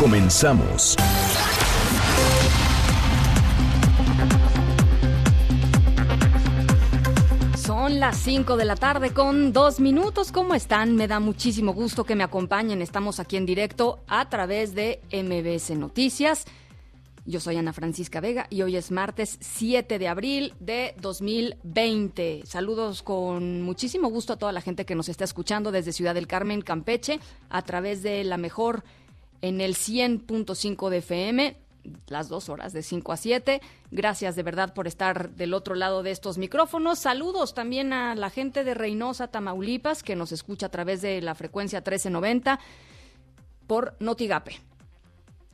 Comenzamos. Son las 5 de la tarde con dos minutos. ¿Cómo están? Me da muchísimo gusto que me acompañen. Estamos aquí en directo a través de MBS Noticias. Yo soy Ana Francisca Vega y hoy es martes 7 de abril de 2020. Saludos con muchísimo gusto a toda la gente que nos está escuchando desde Ciudad del Carmen, Campeche, a través de la mejor en el 100.5 de FM, las dos horas de 5 a 7. Gracias de verdad por estar del otro lado de estos micrófonos. Saludos también a la gente de Reynosa, Tamaulipas, que nos escucha a través de la frecuencia 1390 por Notigape.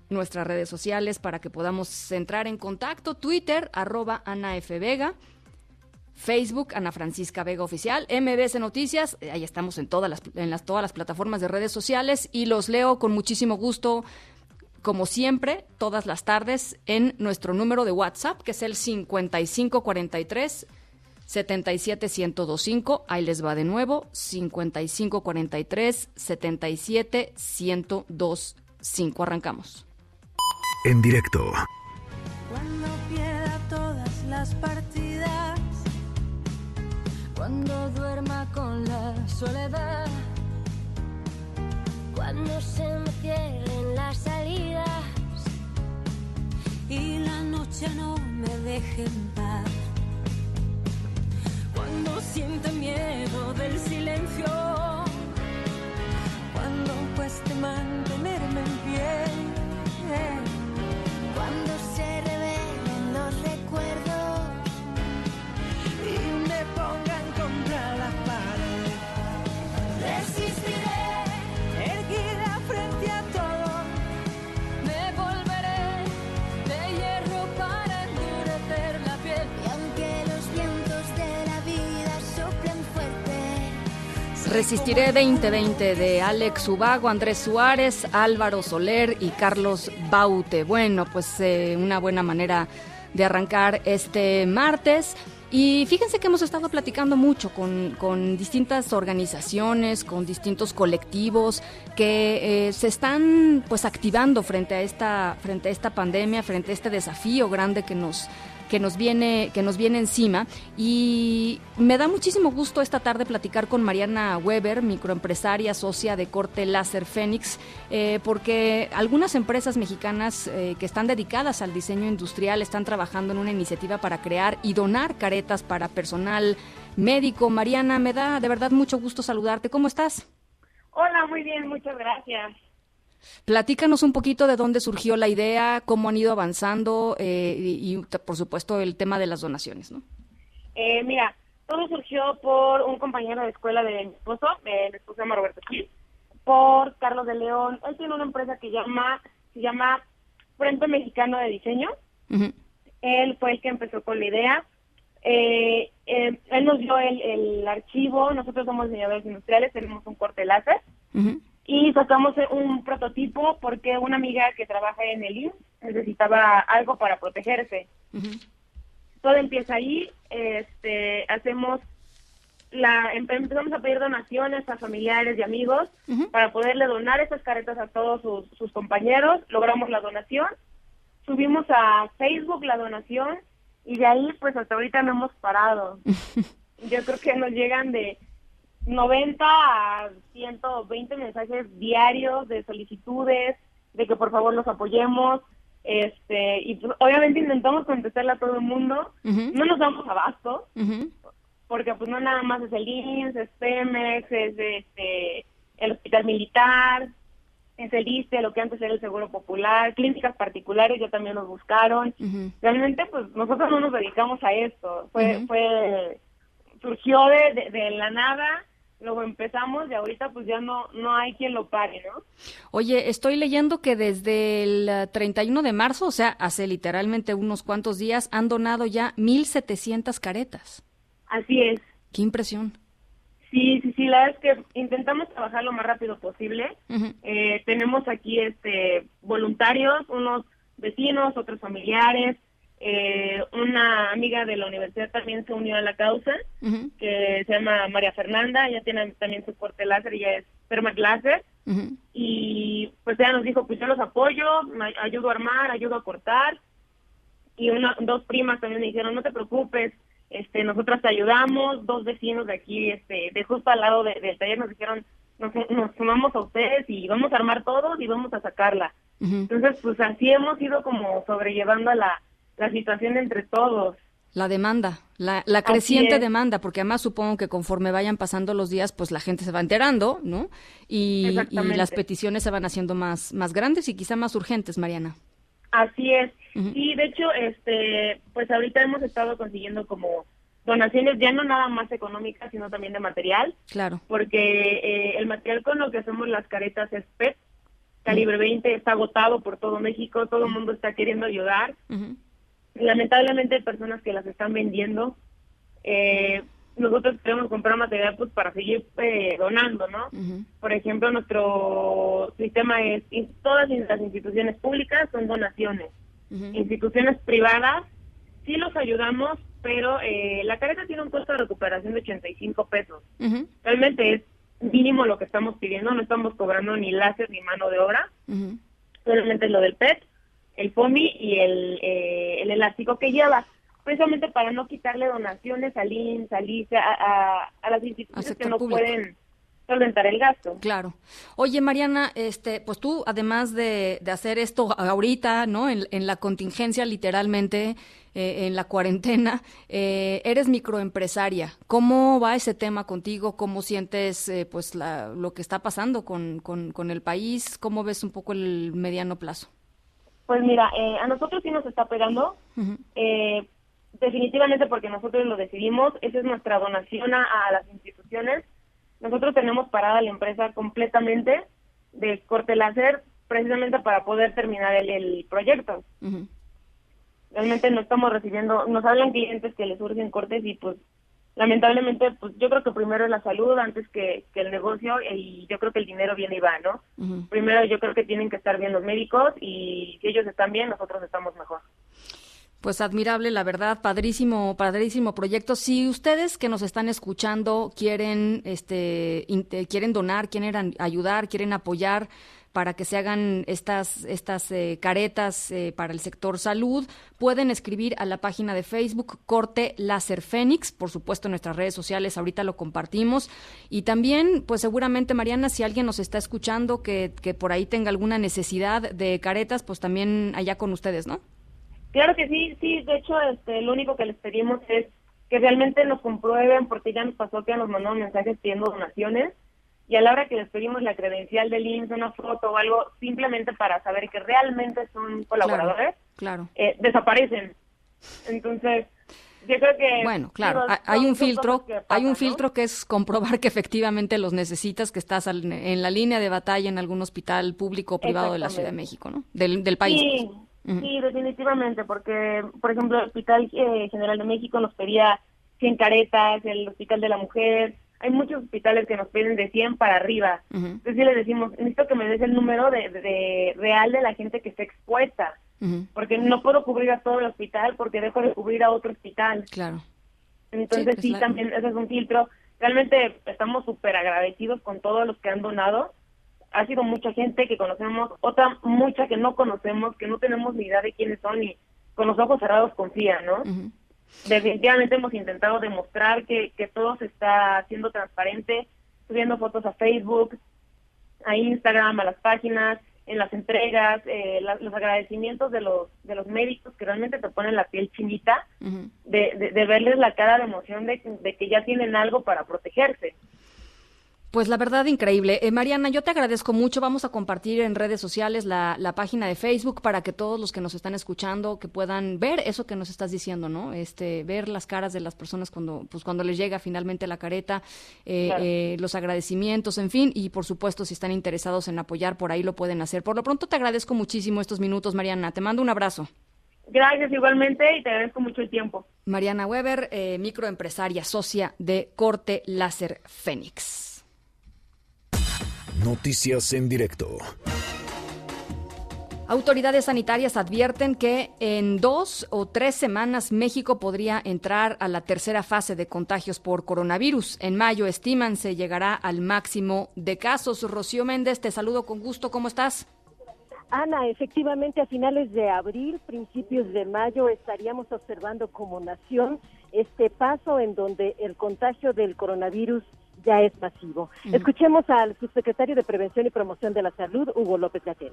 Nuestras redes sociales para que podamos entrar en contacto. Twitter, arroba Ana F. Vega. Facebook, Ana Francisca Vega Oficial, MBS Noticias, ahí estamos en todas las, en las, todas las plataformas de redes sociales y los leo con muchísimo gusto, como siempre, todas las tardes en nuestro número de WhatsApp, que es el 5543 77125. Ahí les va de nuevo, 5543 77125. Arrancamos. En directo. Cuando pierda todas las partidas, cuando duerma con la soledad, cuando se me cierren las salidas y la noche no me deje en paz, cuando sienta miedo del silencio, cuando cueste mantenerme en pie. cuando se revelen los recuerdos Resistiré 2020 de Alex Ubago, Andrés Suárez, Álvaro Soler y Carlos Baute. Bueno, pues eh, una buena manera de arrancar este martes. Y fíjense que hemos estado platicando mucho con, con distintas organizaciones, con distintos colectivos que eh, se están pues activando frente a esta, frente a esta pandemia, frente a este desafío grande que nos, que nos viene que nos viene encima y me da muchísimo gusto esta tarde platicar con Mariana Weber, microempresaria socia de Corte Láser Fénix, eh, porque algunas empresas mexicanas eh, que están dedicadas al diseño industrial están trabajando en una iniciativa para crear y donar caretas para personal médico. Mariana, me da de verdad mucho gusto saludarte. ¿Cómo estás? Hola, muy bien, muchas gracias. Platícanos un poquito de dónde surgió la idea, cómo han ido avanzando eh, y, y, por supuesto, el tema de las donaciones, ¿no? Eh, mira, todo surgió por un compañero de escuela de mi esposo, eh, mi esposo se llama Roberto Gil, por Carlos de León. Él tiene una empresa que llama se llama Frente Mexicano de Diseño. Él fue el que empezó con la idea. Eh, eh, él nos dio el, el archivo, nosotros somos diseñadores industriales, tenemos un corte láser. Ujú. Y sacamos un prototipo porque una amiga que trabaja en el IMSS necesitaba algo para protegerse. Todo empieza ahí, este, hacemos la em- empezamos a pedir donaciones a familiares y amigos para poderle donar esas caretas a todos sus, sus compañeros, logramos la donación, subimos a Facebook la donación y de ahí pues hasta ahorita no hemos parado. Yo creo que nos llegan de 90 a 120 mensajes diarios de solicitudes, de que por favor los apoyemos, este y pues, obviamente intentamos contestarle a todo el mundo, no nos damos abasto, porque pues no nada más es el IMSS, es Pemex, es este el Hospital Militar, es el ISTE, lo que antes era el Seguro Popular, clínicas particulares ya también nos buscaron. Realmente pues nosotros no nos dedicamos a esto, fue fue surgió de, de, de la nada Luego empezamos y ahorita pues ya no, no hay quien lo pare, ¿no? Oye, estoy leyendo que desde el eh, 31 de marzo, o sea, hace literalmente unos cuantos días, han donado ya 1.700 caretas. Así es. Qué impresión. Sí, sí, sí, la verdad es que intentamos trabajar lo más rápido posible. Eh, tenemos aquí este voluntarios, unos vecinos, otros familiares. Eh, una amiga de la universidad también se unió a la causa, que se llama María Fernanda. Ella tiene también su corte láser y ella es permaláser. ujú. Y pues ella nos dijo, pues yo los apoyo, me ayudo a armar, ayudo a cortar. Y una, dos primas también me dijeron, no te preocupes, este, nosotras te ayudamos. Dos vecinos de aquí, este, de justo al lado de- del taller nos dijeron, nos, nos sumamos a ustedes y vamos a armar todos y vamos a sacarla. Entonces, pues así hemos ido como sobrellevando la, la situación entre todos. La demanda, la, la creciente demanda, porque además supongo que conforme vayan pasando los días, pues la gente se va enterando, ¿no? Y, y las peticiones se van haciendo más, más grandes y quizá más urgentes, Mariana. Así es. Y de hecho, este, pues ahorita hemos estado consiguiendo como donaciones ya no nada más económicas, sino también de material, Claro. porque eh, el material con lo que hacemos las caretas es PET, calibre 20, está agotado por todo México, todo el mundo está queriendo ayudar. Lamentablemente hay personas que las están vendiendo. Eh, nosotros queremos comprar material pues para seguir eh, donando, ¿no? Por ejemplo, nuestro sistema es, y todas las instituciones públicas son donaciones. Instituciones privadas sí los ayudamos, pero eh, la careta tiene un costo de recuperación de 85 pesos. Realmente es mínimo lo que estamos pidiendo, no estamos cobrando ni láser ni mano de obra, solamente lo del PET, el FOMI y el, eh, el elástico que lleva, precisamente para no quitarle donaciones al INS, al ICE, a, a- a las instituciones que no público. pueden solventar el gasto. Claro. Oye, Mariana, este, pues tú, además de, de hacer esto ahorita, ¿no? En, en la contingencia, literalmente, eh, en la cuarentena, eh, eres microempresaria. ¿Cómo va ese tema contigo? ¿Cómo sientes, eh, pues, la- lo que está pasando con, con, con el país? ¿Cómo ves un poco el mediano plazo? Pues mira, eh, a nosotros sí nos está pegando, eh, definitivamente porque nosotros lo decidimos, esa es nuestra donación a, a las instituciones. Nosotros tenemos parada la empresa completamente de corte láser precisamente para poder terminar el, el proyecto. Realmente no estamos recibiendo, nos hablan clientes que les surgen cortes y pues lamentablemente pues yo creo que primero es la salud antes que, que el negocio y yo creo que el dinero viene y va, ¿no? Primero yo creo que tienen que estar bien los médicos y si ellos están bien, nosotros estamos mejor. Pues admirable, la verdad, padrísimo, padrísimo proyecto. Si ustedes que nos están escuchando quieren, este, quieren donar, quieren ayudar, quieren apoyar para que se hagan estas, estas eh, caretas eh, para el sector salud, pueden escribir a la página de Facebook Corte Láser Fénix, por supuesto en nuestras redes sociales, ahorita lo compartimos. Y también, pues seguramente, Mariana, si alguien nos está escuchando que, que por ahí tenga alguna necesidad de caretas, pues también allá con ustedes, ¿no? Claro que sí, sí, de hecho este, lo único que les pedimos es que realmente nos comprueben porque ya nos pasó que nos mandaron mensajes pidiendo donaciones y a la hora que les pedimos la credencial del INSS, una foto o algo, simplemente para saber que realmente son colaboradores, Claro. eh, desaparecen. Entonces, yo creo que... Bueno, claro, digo, hay un filtro, hay un ¿no? filtro que es comprobar que efectivamente los necesitas, que estás al- en la línea de batalla en algún hospital público o privado de la Ciudad de México, ¿no? Del, del país. Sí, pues. Sí, definitivamente, porque, por ejemplo, el Hospital eh, General de México nos pedía 100 caretas, el Hospital de la Mujer, hay muchos hospitales que nos piden de 100 para arriba. Entonces sí les decimos, necesito que me des el número de, de- real de la gente que está expuesta, porque no puedo cubrir a todo el hospital porque dejo de cubrir a otro hospital. Claro. Entonces Sí, sí, pues, la- también ese es un filtro. Realmente estamos súper agradecidos con todos los que han donado. Ha sido mucha gente que conocemos, otra mucha que no conocemos, que no tenemos ni idea de quiénes son y con los ojos cerrados confían, ¿no? Ujú. Definitivamente hemos intentado demostrar que, que todo se está haciendo transparente, subiendo fotos a Facebook, a Instagram, a las páginas, en las entregas, eh, la- los agradecimientos de los de los médicos que realmente te ponen la piel chinita de, de, de verles la cara de emoción de, de que ya tienen algo para protegerse. Pues la verdad, increíble. Eh, Mariana, yo te agradezco mucho. Vamos a compartir en redes sociales la, la, página de Facebook para que todos los que nos están escuchando que puedan ver eso que nos estás diciendo, ¿no? Este, ver las caras de las personas cuando, pues cuando les llega finalmente la careta, eh, claro. eh, los agradecimientos, en fin, y por supuesto, si están interesados en apoyar, por ahí lo pueden hacer. Por lo pronto, te agradezco muchísimo estos minutos, Mariana. Te mando un abrazo. Gracias igualmente y te agradezco mucho el tiempo. Mariana Weber, eh, microempresaria, socia de Corte Láser Fénix. Noticias en directo. Autoridades sanitarias advierten que en dos o tres semanas México podría entrar a la tercera fase de contagios por coronavirus. En mayo estiman se llegará al máximo de casos. Rocío Méndez, te saludo con gusto. ¿Cómo estás? Ana, efectivamente a finales de abril, principios de mayo, estaríamos observando como nación este paso en donde el contagio del coronavirus ya es masivo. Uh -huh. Escuchemos al subsecretario de Prevención y Promoción de la Salud, Hugo López Gatell.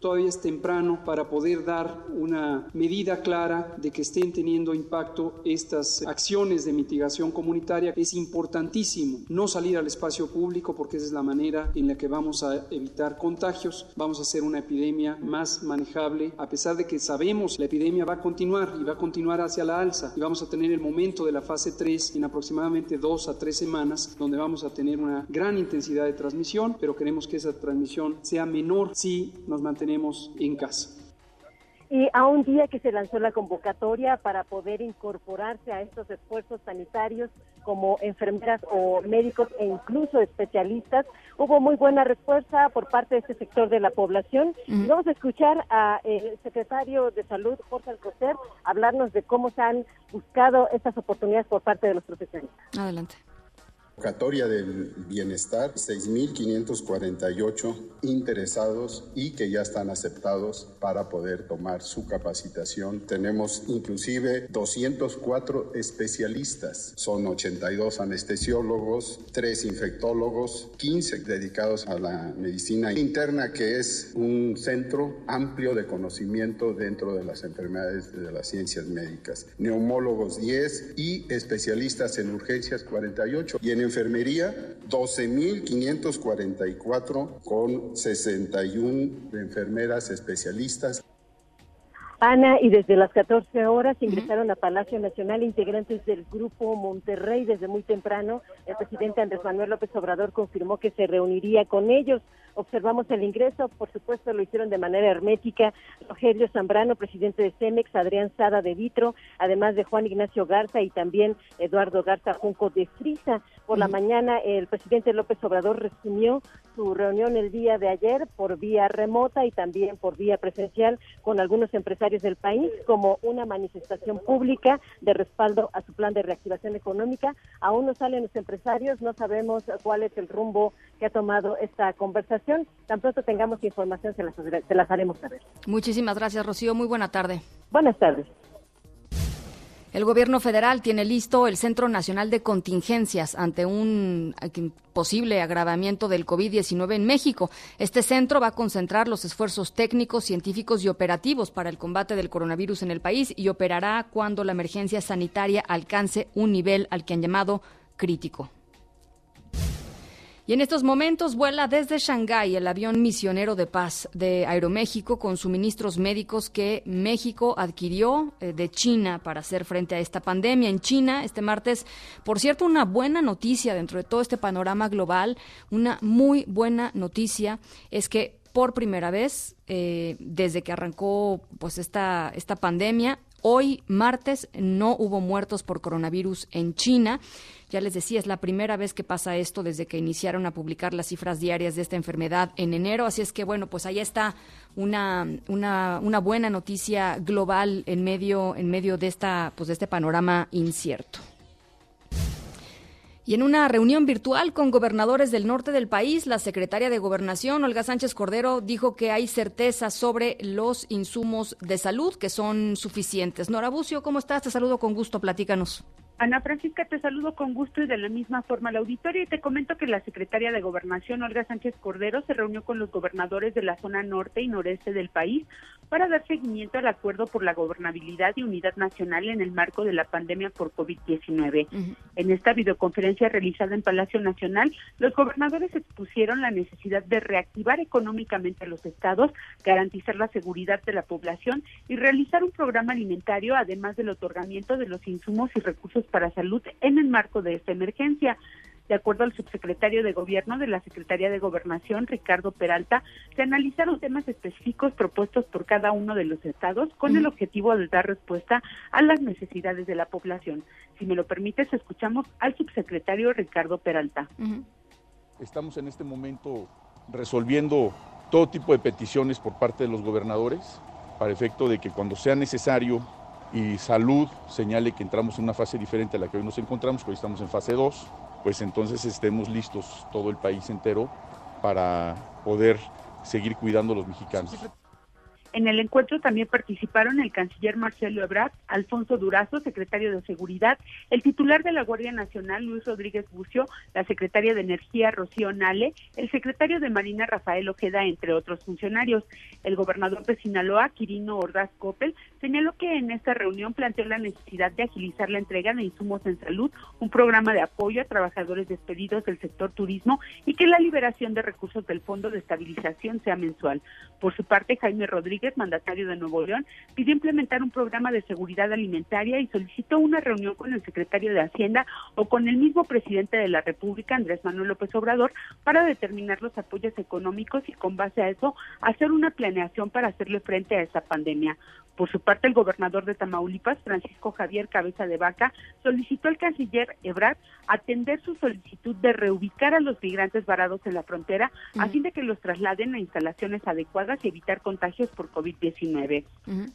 Todavía es temprano para poder dar una medida clara de que estén teniendo impacto estas acciones de mitigación comunitaria. Es importantísimo no salir al espacio público porque esa es la manera en la que vamos a evitar contagios. Vamos a hacer una epidemia más manejable, a pesar de que sabemos la epidemia va a continuar y va a continuar hacia la alza. Y vamos a tener el momento de la fase 3 en aproximadamente dos a tres semanas, donde vamos a tener una gran intensidad de transmisión, pero queremos que esa transmisión sea menor si nos mantenemos tenemos en casa. Y a un día que se lanzó la convocatoria para poder incorporarse a estos esfuerzos sanitarios como enfermeras o médicos e incluso especialistas, hubo muy buena respuesta por parte de este sector de la población. Uh -huh. Vamos a escuchar al secretario de Salud, Jorge Alcocer, hablarnos de cómo se han buscado estas oportunidades por parte de los profesionales. Adelante convocatoria del bienestar, 6.548 interesados y que ya están aceptados para poder tomar su capacitación. Tenemos inclusive 204 especialistas, son 82 anestesiólogos, 3 infectólogos, 15 dedicados a la medicina interna, que es un centro amplio de conocimiento dentro de las enfermedades de las ciencias médicas. Neumólogos 10 y especialistas en urgencias 48 y en enfermería 12.544 con 61 enfermeras especialistas. Ana, y desde las 14 horas ingresaron a Palacio Nacional integrantes del Grupo Monterrey desde muy temprano. El presidente Andrés Manuel López Obrador confirmó que se reuniría con ellos. Observamos el ingreso, por supuesto lo hicieron de manera hermética. Rogelio Zambrano, presidente de CEMEX, Adrián Sada de Vitro, además de Juan Ignacio Garza y también Eduardo Garza Junco de Frisa. Por la mañana el presidente López Obrador resumió su reunión el día de ayer por vía remota y también por vía presencial con algunos empresarios del país como una manifestación pública de respaldo a su plan de reactivación económica. Aún no salen los empresarios, no sabemos cuál es el rumbo que ha tomado esta conversación. Tan pronto tengamos información se las, se las haremos saber. Muchísimas gracias, Rocío. Muy buena tarde. Buenas tardes. El gobierno federal tiene listo el Centro Nacional de Contingencias ante un posible agravamiento del COVID-19 en México. Este centro va a concentrar los esfuerzos técnicos, científicos y operativos para el combate del coronavirus en el país y operará cuando la emergencia sanitaria alcance un nivel al que han llamado crítico. Y en estos momentos vuela desde Shanghái el avión misionero de paz de Aeroméxico con suministros médicos que México adquirió de China para hacer frente a esta pandemia. En China, este martes, por cierto, una buena noticia dentro de todo este panorama global, una muy buena noticia es que por primera vez eh, desde que arrancó pues esta, esta pandemia, hoy martes no hubo muertos por coronavirus en China. Ya les decía, es la primera vez que pasa esto desde que iniciaron a publicar las cifras diarias de esta enfermedad en enero. Así es que, bueno, pues ahí está una, una, una buena noticia global en medio, en medio de, esta, pues de este panorama incierto. Y en una reunión virtual con gobernadores del norte del país, la secretaria de Gobernación, Olga Sánchez Cordero, dijo que hay certeza sobre los insumos de salud que son suficientes. Nora Bucio, ¿cómo estás? Te saludo con gusto, platícanos. Ana Francisca, te saludo con gusto y de la misma forma al auditorio. Y te comento que la secretaria de Gobernación, Olga Sánchez Cordero, se reunió con los gobernadores de la zona norte y noreste del país para dar seguimiento al acuerdo por la gobernabilidad y unidad nacional en el marco de la pandemia por COVID-19. En esta videoconferencia realizada en Palacio Nacional, los gobernadores expusieron la necesidad de reactivar económicamente a los estados, garantizar la seguridad de la población y realizar un programa alimentario, además del otorgamiento de los insumos y recursos para salud en el marco de esta emergencia. De acuerdo al subsecretario de Gobierno de la Secretaría de Gobernación, Ricardo Peralta, se analizaron temas específicos propuestos por cada uno de los estados con el objetivo de dar respuesta a las necesidades de la población. Si me lo permites, escuchamos al subsecretario Ricardo Peralta. Estamos en este momento resolviendo todo tipo de peticiones por parte de los gobernadores para efecto de que cuando sea necesario y salud señale que entramos en una fase diferente a la que hoy nos encontramos, que hoy estamos en fase 2, pues entonces estemos listos todo el país entero para poder seguir cuidando a los mexicanos. En el encuentro también participaron el canciller Marcelo Ebrard, Alfonso Durazo, secretario de Seguridad, el titular de la Guardia Nacional, Luis Rodríguez Bucio, la secretaria de Energía, Rocío Nale, el secretario de Marina, Rafael Ojeda, entre otros funcionarios. El gobernador de Sinaloa, Quirino Ordaz Coppel, señaló que en esta reunión planteó la necesidad de agilizar la entrega de insumos en salud, un programa de apoyo a trabajadores despedidos del sector turismo y que la liberación de recursos del Fondo de Estabilización sea mensual. Por su parte, Jaime Rodríguez mandatario de Nuevo León, pidió implementar un programa de seguridad alimentaria y solicitó una reunión con el secretario de Hacienda o con el mismo presidente de la República, Andrés Manuel López Obrador, para determinar los apoyos económicos y con base a eso hacer una planeación para hacerle frente a esta pandemia. Por su parte, el gobernador de Tamaulipas, Francisco Javier Cabeza de Vaca, solicitó al canciller Ebrard atender su solicitud de reubicar a los migrantes varados en la frontera a fin de que los trasladen a instalaciones adecuadas y evitar contagios por COVID-19.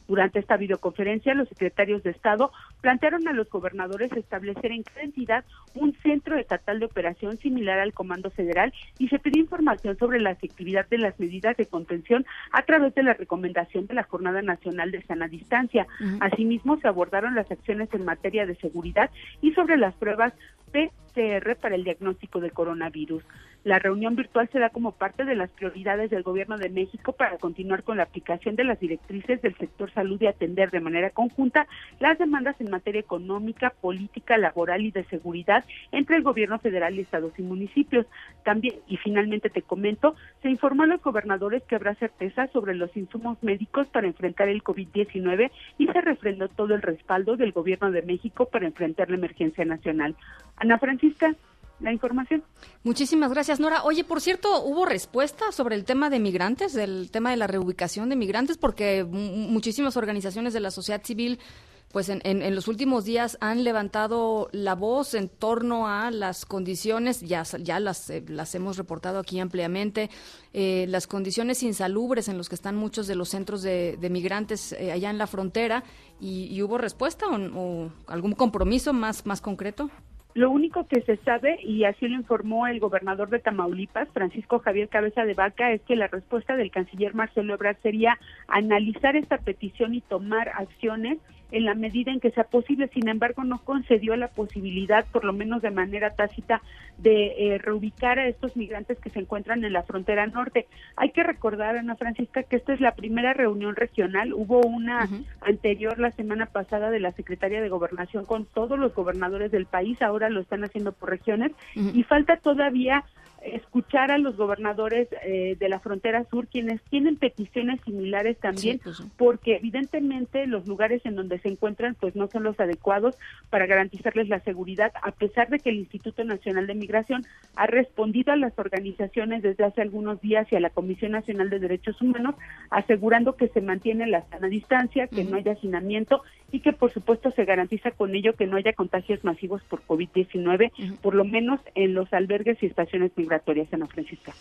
Durante esta videoconferencia, los secretarios de Estado plantearon a los gobernadores establecer en cada entidad un centro estatal de operación similar al Comando Federal y se pidió información sobre la efectividad de las medidas de contención a través de la recomendación de la Jornada Nacional de Sana Distancia. Asimismo, se abordaron las acciones en materia de seguridad y sobre las pruebas PCR para el diagnóstico del coronavirus. La reunión virtual se da como parte de las prioridades del Gobierno de México para continuar con la aplicación de las directrices del sector salud y atender de manera conjunta las demandas en materia económica, política, laboral y de seguridad entre el Gobierno federal estados y municipios. También, y finalmente te comento, se informó a los gobernadores que habrá certeza sobre los insumos médicos para enfrentar el COVID-19 y se refrendó todo el respaldo del Gobierno de México para enfrentar la emergencia nacional. Ana Francisca, la información. Muchísimas gracias, Nora. Oye, por cierto, ¿hubo respuesta sobre el tema de migrantes, del tema de la reubicación de migrantes? Porque muchísimas organizaciones de la sociedad civil pues en, en, los últimos días han levantado la voz en torno a las condiciones, ya, ya las, eh, las hemos reportado aquí ampliamente, eh, las condiciones insalubres en los que están muchos de los centros de, migrantes eh, allá en la frontera. ¿Y, y hubo respuesta o, o, algún compromiso más, más concreto? Lo único que se sabe, y así lo informó el gobernador de Tamaulipas, Francisco Javier Cabeza de Vaca, es que la respuesta del canciller Marcelo Ebrard sería analizar esta petición y tomar acciones en la medida en que sea posible. Sin embargo, no concedió la posibilidad, por lo menos de manera tácita, de eh, reubicar a estos migrantes que se encuentran en la frontera norte. Hay que recordar, Ana Francisca, que esta es la primera reunión regional. Hubo una uh -huh. anterior la semana pasada de la Secretaría de Gobernación con todos los gobernadores del país. Ahora lo están haciendo por regiones uh -huh. y falta todavía escuchar a los gobernadores eh, de la frontera sur quienes tienen peticiones similares también sí, pues sí. porque evidentemente los lugares en donde se encuentran pues no son los adecuados para garantizarles la seguridad a pesar de que el Instituto Nacional de Migración ha respondido a las organizaciones desde hace algunos días y a la Comisión Nacional de Derechos Humanos asegurando que se mantiene la sana distancia, que uh -huh. no haya hacinamiento y que por supuesto se garantiza con ello que no haya contagios masivos por COVID-19, uh -huh. por lo menos en los albergues y estaciones migratorias San Francisco.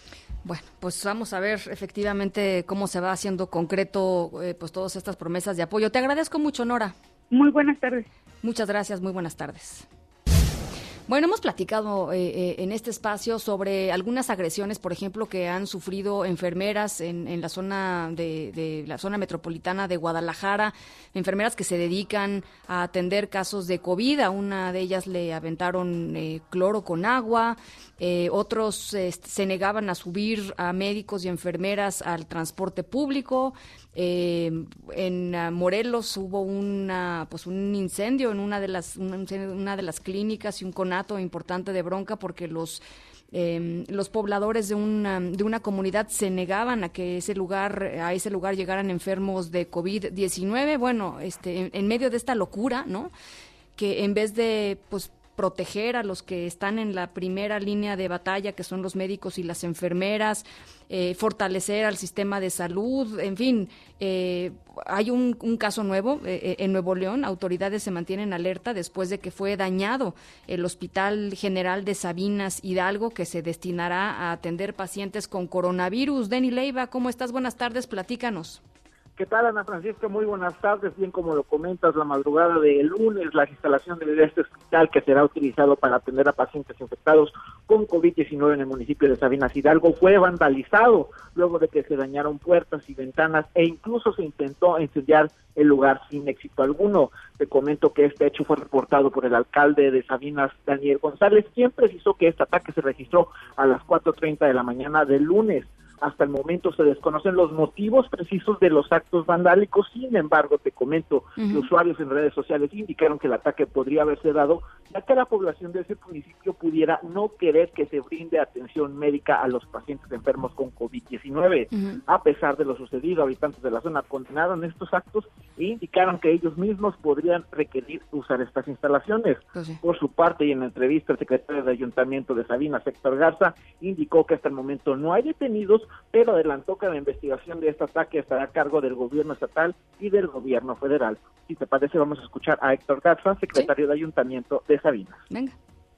Bueno, pues vamos a ver efectivamente cómo se va haciendo concreto eh, pues todas estas promesas de apoyo. Te agradezco mucho, Nora. Muy buenas tardes. Muchas gracias, muy buenas tardes. Bueno, hemos platicado eh, eh, en este espacio sobre algunas agresiones, por ejemplo, que han sufrido enfermeras en, en la zona de, de la zona metropolitana de Guadalajara, enfermeras que se dedican a atender casos de COVID. A una de ellas le aventaron eh, cloro con agua, eh, otros eh, se negaban a subir a médicos y enfermeras al transporte público. Eh, en ah, Morelos hubo una, pues un incendio en una de las una de las clínicas y un conato importante de bronca porque los eh, los pobladores de una, de una comunidad se negaban a que ese lugar a ese lugar llegaran enfermos de COVID-19. Bueno, este en, en medio de esta locura, ¿no? Que en vez de pues proteger a los que están en la primera línea de batalla, que son los médicos y las enfermeras, eh, fortalecer al sistema de salud, en fin, eh, hay un, caso nuevo eh, eh, en Nuevo León, autoridades se mantienen alerta después de que fue dañado el Hospital General de Sabinas Hidalgo, que se destinará a atender pacientes con coronavirus. Denny Leiva, ¿cómo estás? Buenas tardes, platícanos. ¿Qué tal, Ana Francisca? Muy buenas tardes. Bien, como lo comentas, la madrugada del lunes, la instalación de este hospital que será utilizado para atender a pacientes infectados con COVID-19 en el municipio de Sabinas Hidalgo fue vandalizado luego de que se dañaron puertas y ventanas e incluso se intentó incendiar el lugar sin éxito alguno. Te comento que este hecho fue reportado por el alcalde de Sabinas, Daniel González, quien precisó que este ataque se registró a las 4.30 de la mañana del lunes. Hasta el momento se desconocen los motivos precisos de los actos vandálicos, sin embargo, te comento uh -huh. que usuarios en redes sociales indicaron que el ataque podría haberse dado ya que la población de ese municipio pudiera no querer que se brinde atención médica a los pacientes enfermos con COVID-19. Uh -huh. A pesar de lo sucedido, habitantes de la zona condenaron estos actos e indicaron que ellos mismos podrían requerir usar estas instalaciones. Pues sí. Por su parte, y en la entrevista, el secretario de Ayuntamiento de Sabinas, Héctor Garza, indicó que hasta el momento no hay detenidos pero adelantó que la investigación de este ataque estará a cargo del gobierno estatal y del gobierno federal. Si te parece, vamos a escuchar a Héctor Garza, secretario ¿Sí? de Ayuntamiento de Sabinas. Venga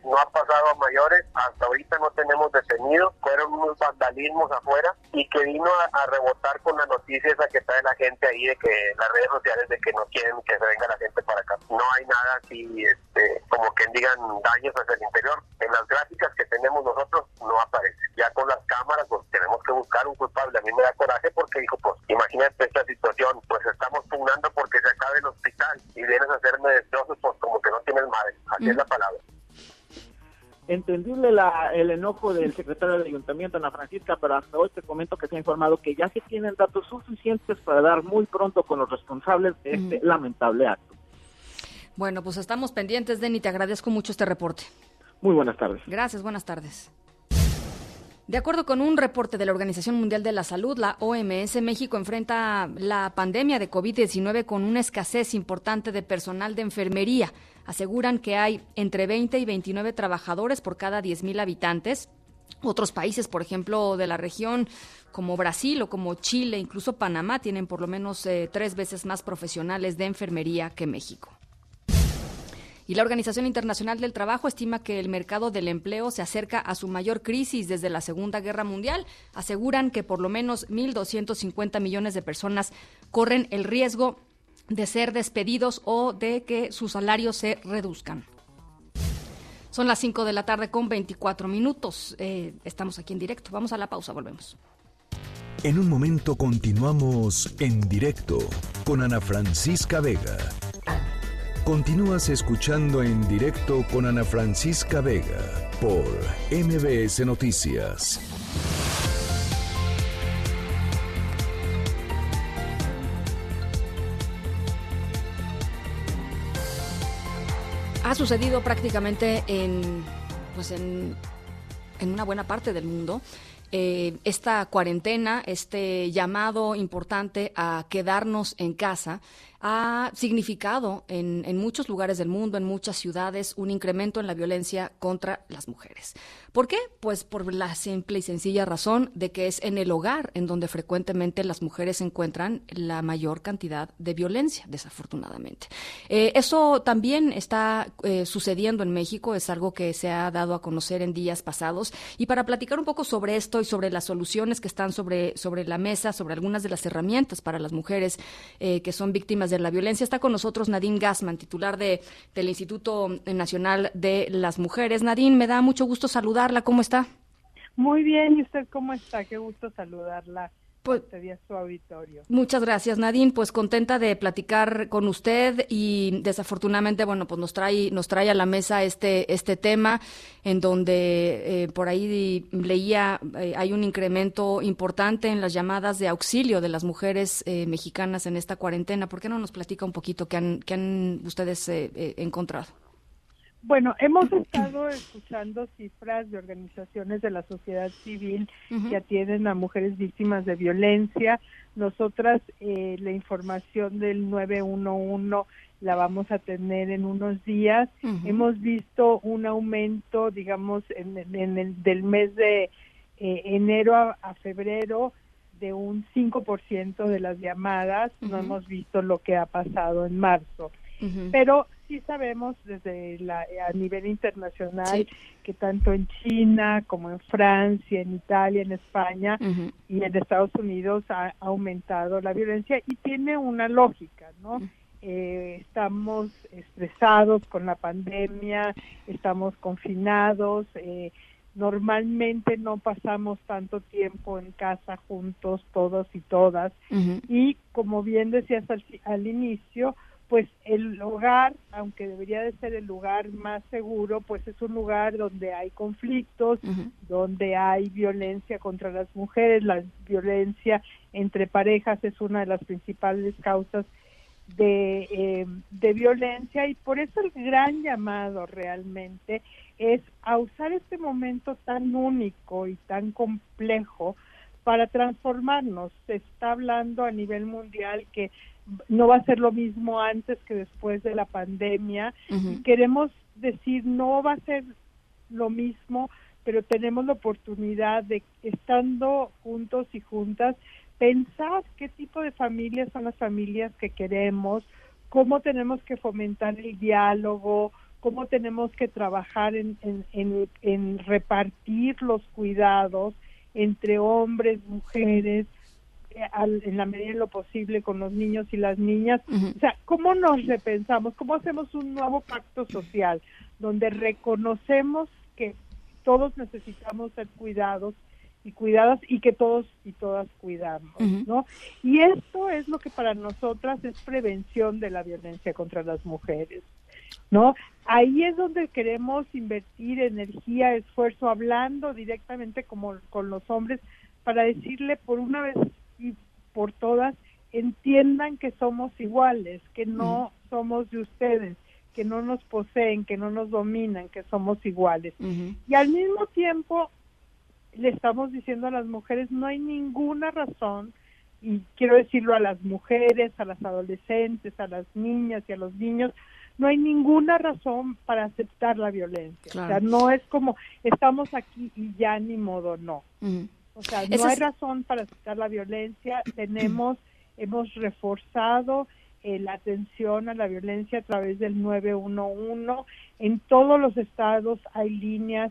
no ha pasado a mayores, hasta ahorita no tenemos detenidos, fueron unos vandalismos afuera y que vino a, a, rebotar con la noticia esa que trae la gente ahí de que las redes sociales de que no quieren que se venga la gente para acá. No hay nada así, este, como que digan daños hacia el interior. En las gráficas que tenemos nosotros no aparece. Ya con las cámaras pues tenemos que buscar un culpable. A mí me da coraje porque dijo, pues imagínate esta situación, pues estamos pugnando porque se acabe el hospital y vienes a hacerme destrozos pues como que no tienes madre. Así mm. es la palabra entendible la, el enojo del secretario del ayuntamiento, Ana Francisca, pero hasta hoy te comento que se ha informado que ya se tienen datos suficientes para dar muy pronto con los responsables de este mm. lamentable acto. Bueno, pues estamos pendientes, Denny, te agradezco mucho este reporte. Muy buenas tardes. Gracias, buenas tardes. De acuerdo con un reporte de la Organización Mundial de la Salud, la OMS, México enfrenta la pandemia de COVID-19 con una escasez importante de personal de enfermería. Aseguran que hay entre 20 y 29 trabajadores por cada 10.000 habitantes. Otros países, por ejemplo, de la región, como Brasil o como Chile, incluso Panamá, tienen por lo menos eh, tres veces más profesionales de enfermería que México. Y la Organización Internacional del Trabajo estima que el mercado del empleo se acerca a su mayor crisis desde la Segunda Guerra Mundial. Aseguran que por lo menos 1.250 millones de personas corren el riesgo de ser despedidos o de que sus salarios se reduzcan. Son las 5 de la tarde con 24 minutos. Eh, estamos aquí en directo. Vamos a la pausa, volvemos. En un momento continuamos en directo con Ana Francisca Vega. Continúas escuchando en directo con Ana Francisca Vega por MBS Noticias. Ha sucedido prácticamente en, pues en, en una buena parte del mundo. Eh, esta cuarentena, este llamado importante a quedarnos en casa, ha significado en, en, muchos lugares del mundo, en muchas ciudades, un incremento en la violencia contra las mujeres. ¿Por qué? Pues por la simple y sencilla razón de que es en el hogar en donde frecuentemente las mujeres encuentran la mayor cantidad de violencia, desafortunadamente. Eh, eso también está eh, sucediendo en México, es algo que se ha dado a conocer en días pasados. Y para platicar un poco sobre esto y sobre las soluciones que están sobre, sobre la mesa, sobre algunas de las herramientas para las mujeres eh, que son víctimas de la violencia. Está con nosotros Nadine Gassman, titular de, del Instituto Nacional de las Mujeres. Nadine, me da mucho gusto saludarla. ¿Cómo está? Muy bien, ¿y usted cómo está? Qué gusto saludarla. Pues, Sería su auditorio. Muchas gracias, Nadine. Pues contenta de platicar con usted y desafortunadamente, bueno, pues nos trae, nos trae a la mesa este, este tema en donde eh, por ahí leía eh, hay un incremento importante en las llamadas de auxilio de las mujeres eh, mexicanas en esta cuarentena. ¿Por qué no nos platica un poquito qué han, qué han ustedes encontrado? Bueno, hemos estado escuchando cifras de organizaciones de la sociedad civil que atienden a mujeres víctimas de violencia. Nosotras eh, la información del 911 la vamos a tener en unos días. Hemos visto un aumento, digamos, en, en el del mes de eh, enero a, a febrero de un 5% de las llamadas. No hemos visto lo que ha pasado en marzo. Pero sí sabemos desde la, a nivel internacional que tanto en China como en Francia, en Italia, en España y en Estados Unidos ha aumentado la violencia y tiene una lógica, ¿no? Eh, estamos estresados con la pandemia, estamos confinados, eh, normalmente no pasamos tanto tiempo en casa juntos todos y todas. Y como bien decías al, al inicio, pues el hogar, aunque debería de ser el lugar más seguro, pues es un lugar donde hay conflictos, donde hay violencia contra las mujeres, la violencia entre parejas es una de las principales causas de, eh, de violencia y por eso el gran llamado realmente es a usar este momento tan único y tan complejo para transformarnos. Se está hablando a nivel mundial que no va a ser lo mismo antes que después de la pandemia y queremos decir no va a ser lo mismo, pero tenemos la oportunidad de estando juntos y juntas pensar qué tipo de familias son las familias que queremos, cómo tenemos que fomentar el diálogo, cómo tenemos que trabajar en, en, en, en repartir los cuidados entre hombres, mujeres, eh, al- en la medida de lo posible con los niños y las niñas. O sea, ¿cómo nos repensamos? ¿Cómo hacemos un nuevo pacto social donde reconocemos que todos necesitamos ser cuidados y cuidadas y que todos y todas cuidamos, ¿no? Y esto es lo que para nosotras es prevención de la violencia contra las mujeres, ¿no? Ahí es donde queremos invertir energía, esfuerzo, hablando directamente como con los hombres para decirle por una vez y por todas entiendan que somos iguales, que no somos de ustedes, que no nos poseen, que no nos dominan, que somos iguales. Y al mismo tiempo le estamos diciendo a las mujeres no hay ninguna razón y quiero decirlo a las mujeres, a las adolescentes, a las niñas y a los niños, no hay ninguna razón para aceptar la violencia. O sea, no es como estamos aquí y ya ni modo, no. O sea, no hay es- razón para aceptar la violencia. Tenemos, hemos reforzado eh, la atención a la violencia a través del 911. En todos los estados hay líneas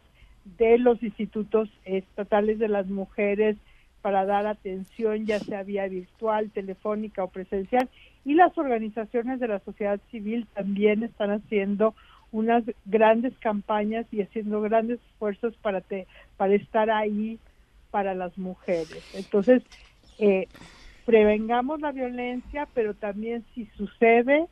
de los institutos estatales de las mujeres para dar atención, ya sea vía virtual, telefónica o presencial. Y las organizaciones de la sociedad civil también están haciendo unas grandes campañas y haciendo grandes esfuerzos para, te- para estar ahí para las mujeres. Entonces, eh, prevengamos la violencia, pero también si sucede,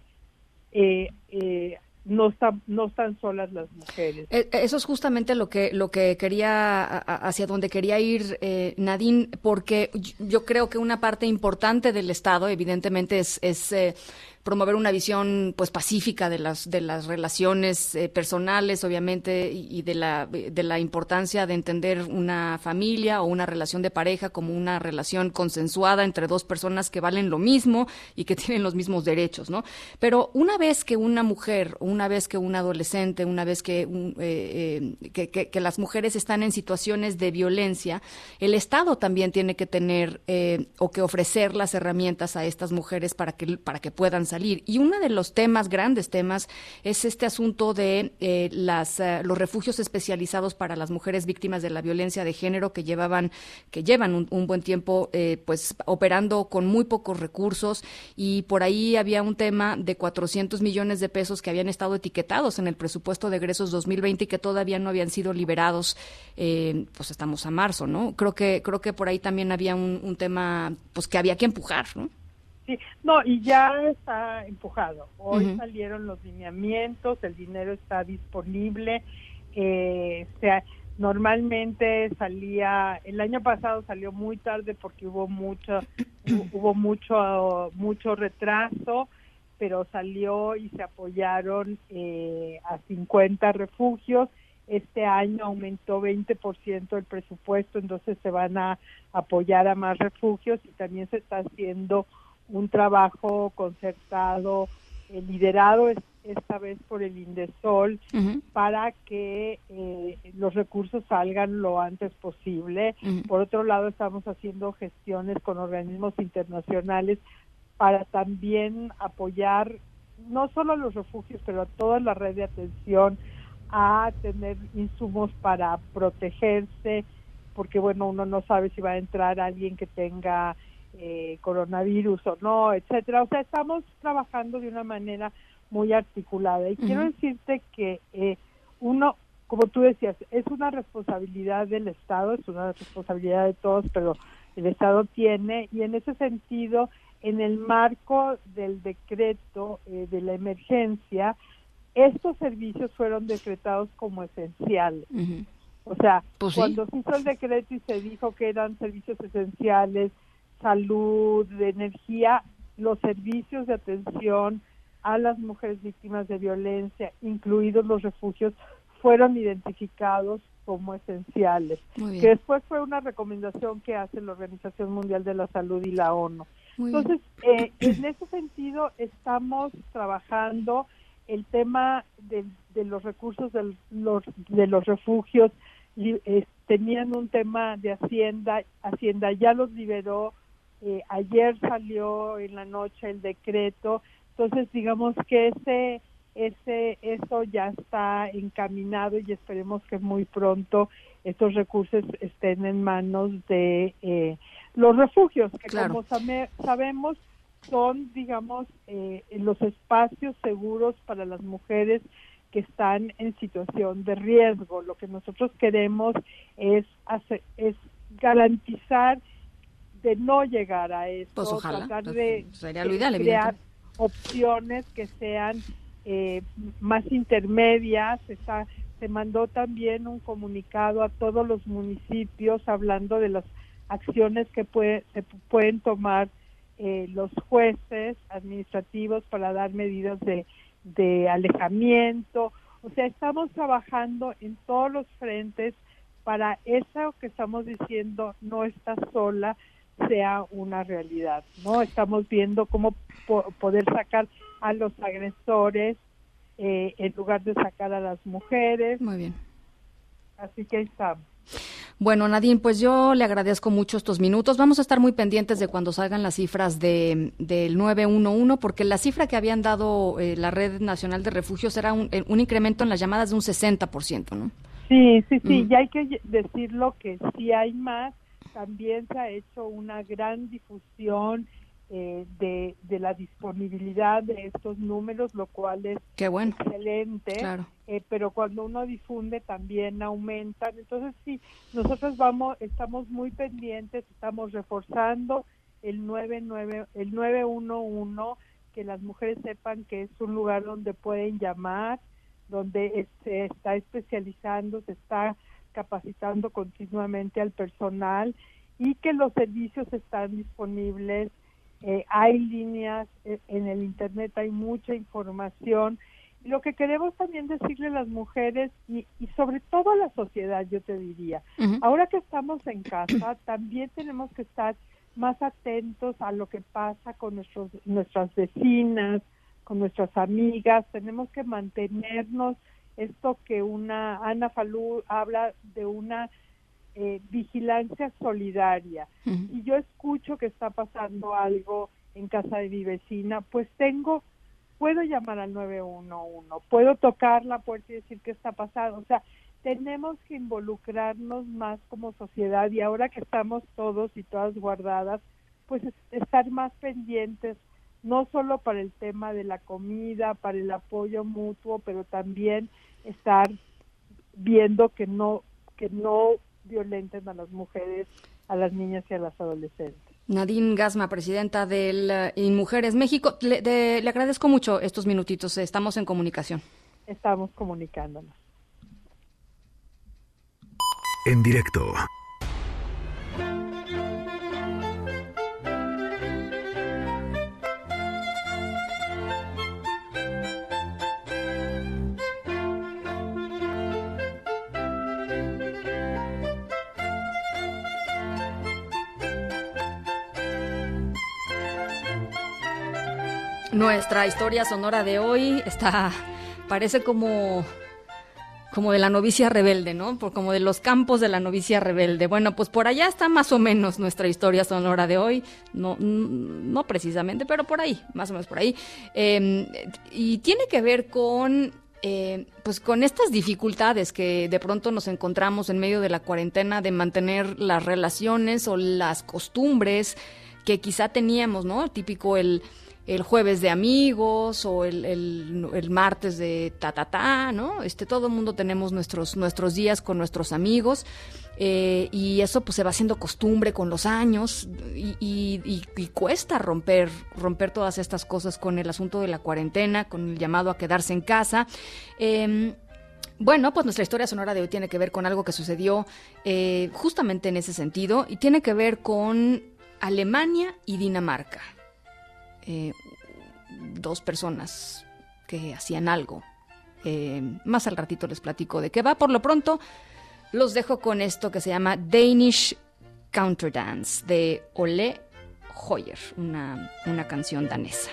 eh, eh, no, están, no están solas las mujeres. Eh, Eso es justamente lo que lo que quería hacia donde quería ir eh, Nadine, porque yo- yo creo que una parte importante del Estado, evidentemente, es, es eh, promover una visión pues pacífica de las de las relaciones eh, personales, obviamente, y, de la de la importancia de entender una familia o una relación de pareja como una relación consensuada entre dos personas que valen lo mismo y que tienen los mismos derechos, ¿no? Pero una vez que una mujer, una vez que un adolescente, una vez que, un, eh, eh, que, que- que las mujeres están en situaciones de violencia, el Estado también tiene que tener o que ofrecer las herramientas a estas mujeres para que para que puedan salir. Y uno de los temas, grandes temas, es este asunto de eh, las, eh, los refugios especializados para las mujeres víctimas de la violencia de género que llevaban, que llevan un, buen tiempo, eh, pues operando con muy pocos recursos y por ahí había un tema de 400 millones de pesos que habían estado etiquetados en el presupuesto de egresos 2020 y que todavía no habían sido liberados. Eh, pues estamos a marzo, ¿no? Creo que creo que por ahí también había un, un tema, pues que había que empujar, ¿no? Sí, no, y ya está empujado. Hoy salieron los lineamientos, el dinero está disponible. Eh, o sea, normalmente salía, el año pasado salió muy tarde porque hubo mucho, hu- hubo mucho, mucho retraso, pero salió y se apoyaron eh, a 50 refugios. Este año aumentó 20% el presupuesto, entonces se van a apoyar a más refugios y también se está haciendo un trabajo concertado, eh, liderado es- esta vez por el Indesol, para que eh, los recursos salgan lo antes posible. Por otro lado, estamos haciendo gestiones con organismos internacionales para también apoyar no solo a los refugios, pero a toda la red de atención a tener insumos para protegerse, porque bueno, uno no sabe si va a entrar alguien que tenga eh, coronavirus o no, etcétera. O sea, estamos trabajando de una manera muy articulada. Y quiero decirte que eh, uno, como tú decías, es una responsabilidad del Estado, es una responsabilidad de todos, pero el Estado tiene, y en ese sentido, en el marco del decreto eh, de la emergencia, estos servicios fueron decretados como esenciales. O sea, Pues sí. cuando se hizo el decreto y se dijo que eran servicios esenciales, salud, de energía, los servicios de atención a las mujeres víctimas de violencia, incluidos los refugios, fueron identificados como esenciales. Que después fue una recomendación que hace la Organización Mundial de la Salud y la ONU. Muy. Entonces, eh, en ese sentido, estamos trabajando el tema de, de los recursos del- los, de los refugios. li- eh, tenían un tema de Hacienda, Hacienda ya los liberó, eh, ayer salió en la noche el decreto, entonces digamos que ese ese eso ya está encaminado y esperemos que muy pronto estos recursos estén en manos de eh, los refugios que Claro. como sabemos son digamos eh, los espacios seguros para las mujeres que están en situación de riesgo lo que nosotros queremos es hacer, es garantizar de no llegar a eso Pues ojalá, tratar pues, de sería lo ideal, crear opciones que sean eh, más intermedias. Está, se mandó también un comunicado a todos los municipios hablando de las acciones que puede, se pu- pueden tomar eh, los jueces administrativos para dar medidas de, de alejamiento. O sea, estamos trabajando en todos los frentes para eso que estamos diciendo no está sola sea una realidad, ¿no? Estamos viendo cómo po- poder sacar a los agresores eh, en lugar de sacar a las mujeres. Muy bien. Así que ahí estamos. Bueno, Nadine, pues yo le agradezco mucho estos minutos. Vamos a estar muy pendientes de cuando salgan las cifras de, del 911, porque la cifra que habían dado eh, la Red Nacional de Refugios era un, un incremento en las llamadas de un 60%, ¿no? Sí, sí, sí, Ujú. y hay que decirlo que si hay más, también se ha hecho una gran difusión eh, de, de la disponibilidad de estos números, lo cual es Qué bueno. excelente. Claro. eh, pero cuando uno difunde también aumentan. Entonces sí, nosotros vamos, estamos muy pendientes, estamos reforzando el 99, el 911, que las mujeres sepan que es un lugar donde pueden llamar, donde se está especializando, se está capacitando continuamente al personal y que los servicios están disponibles. eh, hay líneas eh, en el internet, hay mucha información. Lo que queremos también decirle a las mujeres y, y sobre todo a la sociedad, yo te diría, ahora que estamos en casa, también tenemos que estar más atentos a lo que pasa con nuestros, nuestras vecinas, con nuestras amigas, tenemos que mantenernos, esto que una, Ana Falú habla de una eh, vigilancia solidaria. Y yo escucho que está pasando algo en casa de mi vecina, pues tengo, puedo llamar al 911, puedo tocar la puerta y decir qué está pasando. O sea, tenemos que involucrarnos más como sociedad y ahora que estamos todos y todas guardadas, pues estar más pendientes, no solo para el tema de la comida, para el apoyo mutuo, pero también estar viendo que no que no violenten a las mujeres, a las niñas y a las adolescentes. Nadine Gasma, presidenta del uh, InMujeres México, le, de, le agradezco mucho estos minutitos. Estamos en comunicación. Estamos comunicándonos. En directo. Nuestra historia sonora de hoy está, parece como, como de la novicia rebelde, ¿no? Por, como de los campos de la novicia rebelde. Bueno, pues por allá está más o menos nuestra historia sonora de hoy. No, no precisamente, pero por ahí, más o menos por ahí. Eh, y tiene que ver con eh, pues con estas dificultades que de pronto nos encontramos en medio de la cuarentena de mantener las relaciones o las costumbres que quizá teníamos, ¿no? Típico el, el jueves de amigos o el, el, martes de ta ta ta, ¿no? Este, todo el mundo tenemos nuestros, nuestros días con nuestros amigos. Eh, y eso pues se va haciendo costumbre con los años y, y, y, cuesta romper, romper todas estas cosas con el asunto de la cuarentena, con el llamado a quedarse en casa. Eh, bueno, pues nuestra historia sonora de hoy tiene que ver con algo que sucedió eh, justamente en ese sentido y tiene que ver con Alemania y Dinamarca. Eh, dos personas que hacían algo. Eh, más al ratito les platico de qué va. Por lo pronto, los dejo con esto que se llama Danish Counterdance de Ole Hoyer, una, una canción danesa.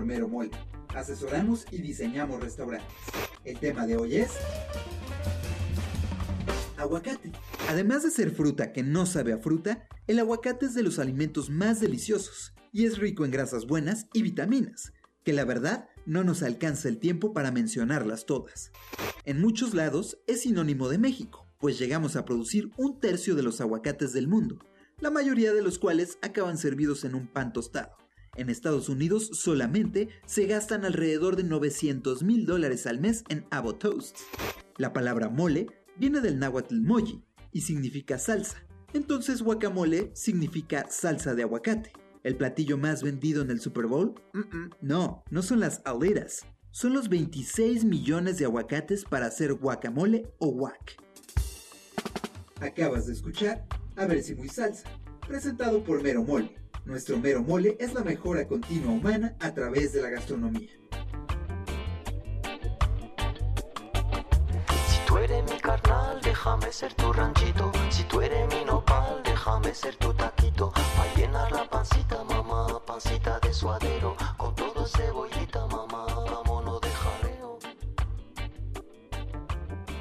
Presentado por Mero Mole. Asesoramos y diseñamos restaurantes. El tema de hoy es aguacate. Además de ser fruta que no sabe a fruta, el aguacate es de los alimentos más deliciosos y es rico en grasas buenas y vitaminas, que la verdad no nos alcanza el tiempo para mencionarlas todas. En muchos lados es sinónimo de México, pues llegamos a producir un tercio de los aguacates del mundo, la mayoría de los cuales acaban servidos en un pan tostado. En Estados Unidos solamente se gastan alrededor de 900 mil dólares al mes en Avo Toast. La palabra mole viene del náhuatl moji y significa salsa. Entonces guacamole significa salsa de aguacate. ¿El platillo más vendido en el Super Bowl? No, no son las aleras. Son los 26 millones de aguacates para hacer guacamole o guac. Acabas de escuchar A ver si muy salsa, presentado por Mero Mole. Nuestro mero mole es la mejora continua humana a través de la gastronomía. Si tú eres mi carnal, déjame ser tu ranchito. Si tú eres mi nopal, déjame ser tu taquito. Pa' llenar la pancita, mamá, pancita de suadero. Con todo cebollita, mamá, vámonos de jaleo.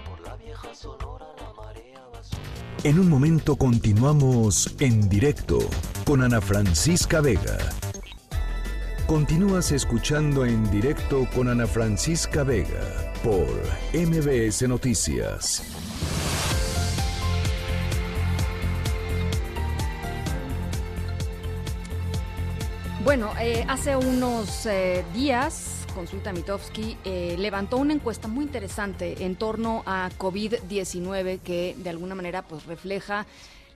Por la vieja sonora, la marea va. En un momento continuamos en directo con Ana Francisca Vega. Continúas escuchando en directo con Ana Francisca Vega por MBS Noticias. Bueno, eh, hace unos eh, días, Consulta Mitofsky eh, levantó una encuesta muy interesante en torno a COVID-19 que de alguna manera pues refleja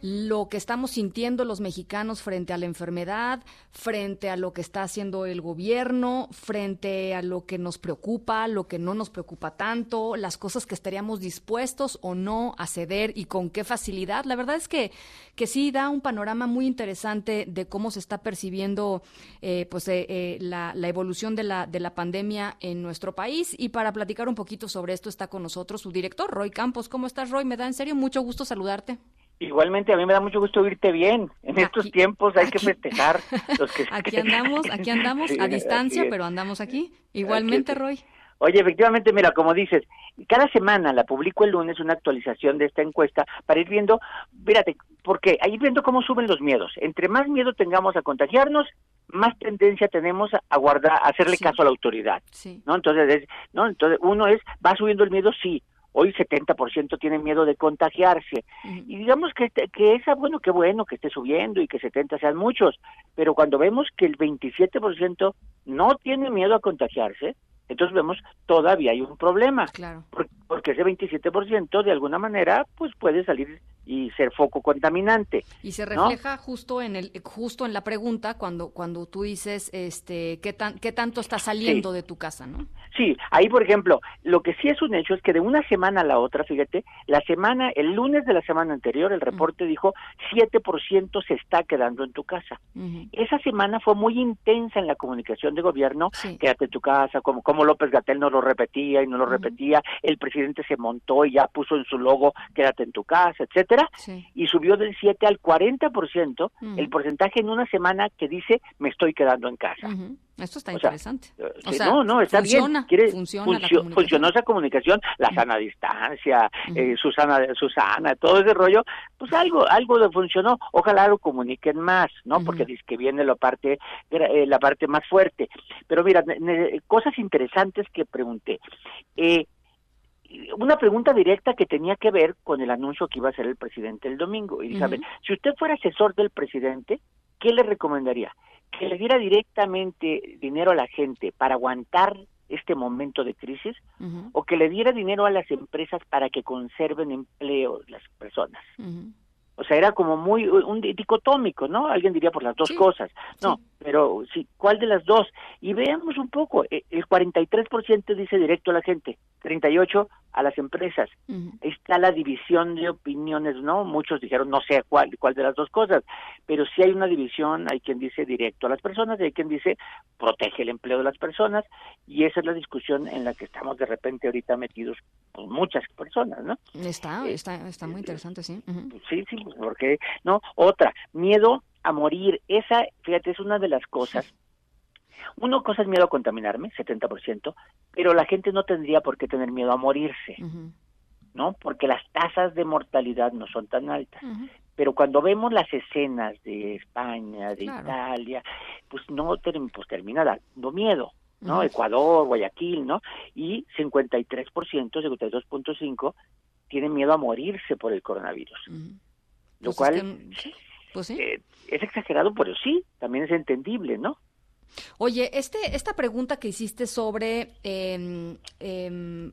lo que estamos sintiendo los mexicanos frente a la enfermedad, frente a lo que está haciendo el gobierno, frente a lo que nos preocupa, lo que no nos preocupa tanto, las cosas que estaríamos dispuestos o no a ceder y con qué facilidad. La verdad es que, que sí da un panorama muy interesante de cómo se está percibiendo eh, pues, eh, eh, la, la evolución de la, de la pandemia en nuestro país. Y para platicar un poquito sobre esto está con nosotros su director, Roy Campos. ¿Cómo estás, Roy? Me da en serio mucho gusto saludarte. Igualmente, a mí me da mucho gusto oírte bien. En estos tiempos hay que festejar. Los que... Aquí andamos, aquí andamos, a distancia, pero andamos aquí. Igualmente, Roy. Oye, efectivamente, mira, como dices, cada semana la publico el lunes una actualización de esta encuesta para ir viendo, fíjate, porque ir viendo cómo suben los miedos. Entre más miedo tengamos a contagiarnos, más tendencia tenemos a guardar, a hacerle Sí. caso a la autoridad. Sí. ¿no? Entonces, es- no, entonces uno es, va subiendo el miedo, sí. Hoy 70% tiene miedo de contagiarse. Y digamos que, que esa, bueno, qué bueno que esté subiendo y que 70 sean muchos, pero cuando vemos que el 27% no tiene miedo a contagiarse, entonces vemos todavía hay un problema. Claro. Por- Porque ese 27% de alguna manera pues puede salir y ser foco contaminante. Y se ¿no? refleja justo en el justo en la pregunta cuando cuando tú dices este qué tan qué tanto está saliendo de tu casa, ¿no? Sí, ahí por ejemplo, lo que sí es un hecho es que de una semana a la otra, fíjate, la semana, el lunes de la semana anterior, el reporte dijo 7% se está quedando en tu casa. Esa semana fue muy intensa en la comunicación de gobierno, quédate en tu casa, como, como López Gatel no lo repetía y no lo repetía, el presidente se montó y ya puso en su logo quédate en tu casa, etcétera, y subió del 7 al 40% Ujú. el porcentaje en una semana que dice me estoy quedando en casa. Esto está O interesante. Eh, O sí, sea, no, no, está funciona, bien. Quiere- funciona funcio- funcionó esa comunicación, la sana distancia, eh, Susana, Susana, todo ese rollo, pues algo, algo le funcionó. Ojalá lo comuniquen más, ¿no? Porque dice que viene la parte, eh, la parte más fuerte. Pero mira, ne- ne- cosas interesantes que pregunté. Eh, una pregunta directa que tenía que ver con el anuncio que iba a hacer el presidente el domingo. A ver, si usted fuera asesor del presidente, ¿qué le recomendaría? ¿Que le diera directamente dinero a la gente para aguantar este momento de crisis o que le diera dinero a las empresas para que conserven empleo las personas? O sea, era como muy un dicotómico, ¿no? Alguien diría por las dos cosas. No, pero sí, ¿cuál de las dos? Y veamos un poco, eh, el 43% dice directo a la gente, 38 a las empresas. Está la división de opiniones, ¿no? Muchos dijeron no sé cuál cuál de las dos cosas, pero sí hay una división, hay quien dice directo a las personas y hay quien dice protege el empleo de las personas y esa es la discusión en la que estamos de repente ahorita metidos pues, muchas personas, ¿no? Está está está muy interesante, sí. Sí, sí, porque no, otra, miedo a morir, esa, fíjate, es una de las cosas. Uno cosa es miedo a contaminarme, 70%, pero la gente no tendría por qué tener miedo a morirse, ¿no? Porque las tasas de mortalidad no son tan altas. Pero cuando vemos las escenas de España, de Claro. Italia, pues no pues termina dando miedo, ¿no? Ecuador, Guayaquil, ¿no? Y 53%, 52.5 tienen miedo a morirse por el coronavirus. Lo Pues cual es que, pues sí. eh, es exagerado, pero sí, también es entendible, ¿no? Oye, este, esta pregunta que hiciste sobre em, em,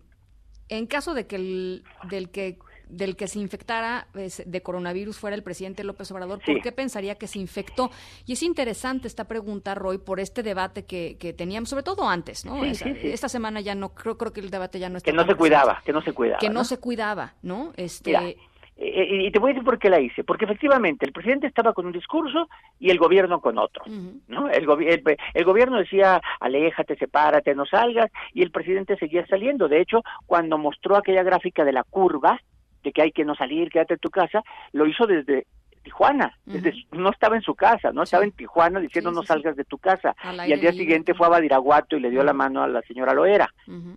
en caso de que el, del que del que se infectara de coronavirus fuera el presidente López Obrador, ¿por Sí. qué pensaría que se infectó? Y es interesante esta pregunta, Roy, por este debate que, que teníamos, sobre todo antes, ¿no? Sí, Esa- sí, sí. Esta semana ya no, creo, creo que el debate ya no está Que no se presente. cuidaba, que no se cuidaba. Que no, ¿no? se cuidaba, ¿no? Este, Mira, Eh, y te voy a decir por qué la hice. Porque efectivamente el presidente estaba con un discurso y el gobierno con otro. ¿no? El, gobi- el, el gobierno decía, aléjate, sepárate, no salgas, y el presidente seguía saliendo. De hecho, cuando mostró aquella gráfica de la curva, de que hay que no salir, quédate en tu casa, lo hizo desde Tijuana, desde su- no estaba en su casa, no estaba en Tijuana diciendo no salgas de tu casa. Al Y al día siguiente fue a Badiraguato y le dio la mano a la señora Loera.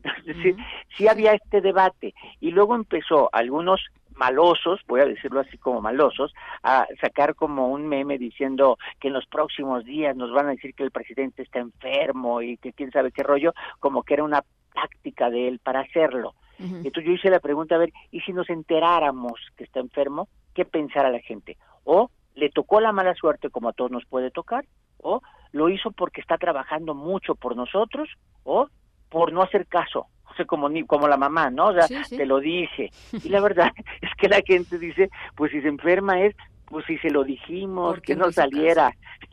Es decir, sí había este debate y luego empezó algunos malosos, voy a decirlo así como malosos, a sacar como un meme diciendo que en los próximos días nos van a decir que el presidente está enfermo y que quién sabe qué rollo, como que era una táctica de él para hacerlo. Entonces yo hice la pregunta, a ver, ¿y si nos enteráramos que está enfermo, qué pensara la gente? O le tocó la mala suerte como a todos nos puede tocar, o lo hizo porque está trabajando mucho por nosotros, o por no hacer caso, o sea, como, ni, como la mamá, ¿no? O sea, Sí, sí. te lo dije. Y la verdad es que la gente dice, pues si se enferma es pues si se lo dijimos, ¿Por que no saliera.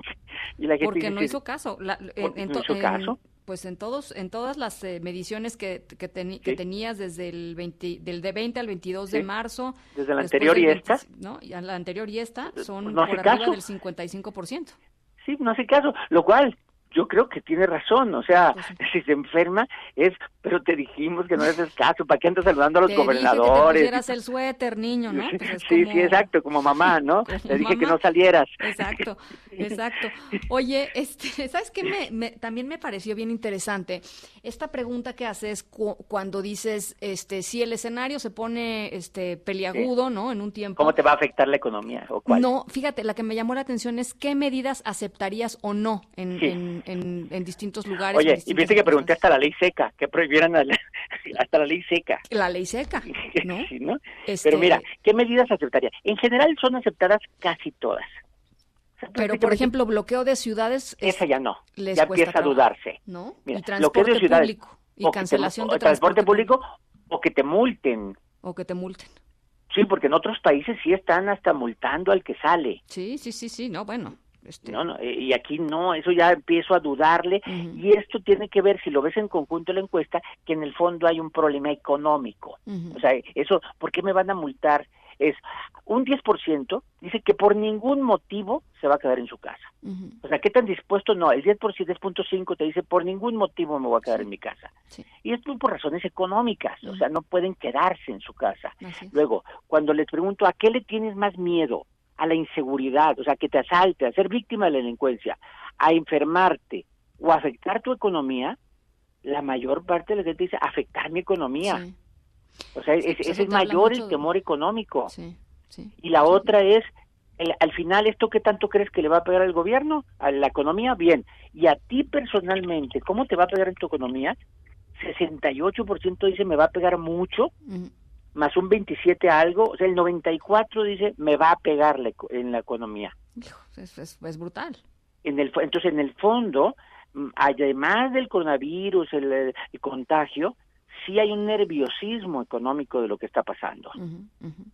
y la gente Porque dice, no hizo caso. La- en, ¿Por qué en no hizo en- caso? pues en todos, en todas las eh, mediciones que, que, teni- que Sí. tenías desde el 20, del de 20 al 22 de marzo. Desde la anterior y esta. 20, ¿no? Y a la anterior y esta son pues no por arriba caso. del 55%. Sí, no hace caso, lo cual yo creo que tiene razón, o sea, si se enferma es, pero te dijimos que no haces caso, ¿para qué andas saludando a los Te dije que te gobernadores? el suéter, niño, ¿no? Pues sí, como- sí, exacto, como mamá, ¿no? como Le dije que no salieras. Exacto, exacto. Oye, este, ¿sabes qué? Me, me- también me pareció bien interesante esta pregunta que haces cu- cuando dices, este, si el escenario se pone, este, peliagudo, ¿no? En un tiempo. ¿Cómo te va a afectar la economía? ¿O cuál? No, fíjate, la que me llamó la atención es qué medidas aceptarías o no en, Sí. En, en- en distintos lugares. Oye, y viste que pregunté hasta la ley seca, que prohibieran la- hasta la ley seca. La ley seca, ¿no? Sí, ¿no? Este- Pero mira, ¿qué medidas aceptaría? En general son aceptadas casi todas. Pero, por ejemplo, bloqueo de ciudades. es- Esa ya no, les ya empieza a dudarse. ¿no? Mira, y transporte de ciudades, público. Y te- cancelación o de transporte público o que te multen. O que te multen. Sí, porque en otros países sí están hasta multando al que sale. Sí, sí, sí, sí, no, bueno. Este... No, no, eh, y aquí no, eso ya empiezo a dudarle. Y esto tiene que ver, si lo ves en conjunto la encuesta, que en el fondo hay un problema económico. O sea, eso, ¿por qué me van a multar? Es un 10% dice que por ningún motivo se va a quedar en su casa. O sea, ¿qué tan dispuesto? No, el 10%, 10.5 te dice por ningún motivo me voy a quedar en mi casa. Y esto por razones económicas, o sea, no pueden quedarse en su casa. Luego, cuando les pregunto a qué le tienes más miedo, a la inseguridad, o sea, que te asalte, a ser víctima de la delincuencia, a enfermarte o afectar tu economía, la mayor parte de la gente dice afectar mi economía. O sea, Sí, es- pues ese es mayor el de- temor económico. Sí. Y la otra es, el- al final, ¿esto qué tanto crees que le va a pegar al gobierno? ¿A la economía? Bien. Y a ti personalmente, ¿cómo te va a pegar en tu economía? 68% dice me va a pegar mucho, Ujú. Más un 27 algo, o sea, el 94 dice me va a pegar la en la economía. Es, es- es brutal. En el, entonces, en el fondo, mm, además del coronavirus, el, el contagio, sí hay un nerviosismo económico de lo que está pasando. Ujú, ujú.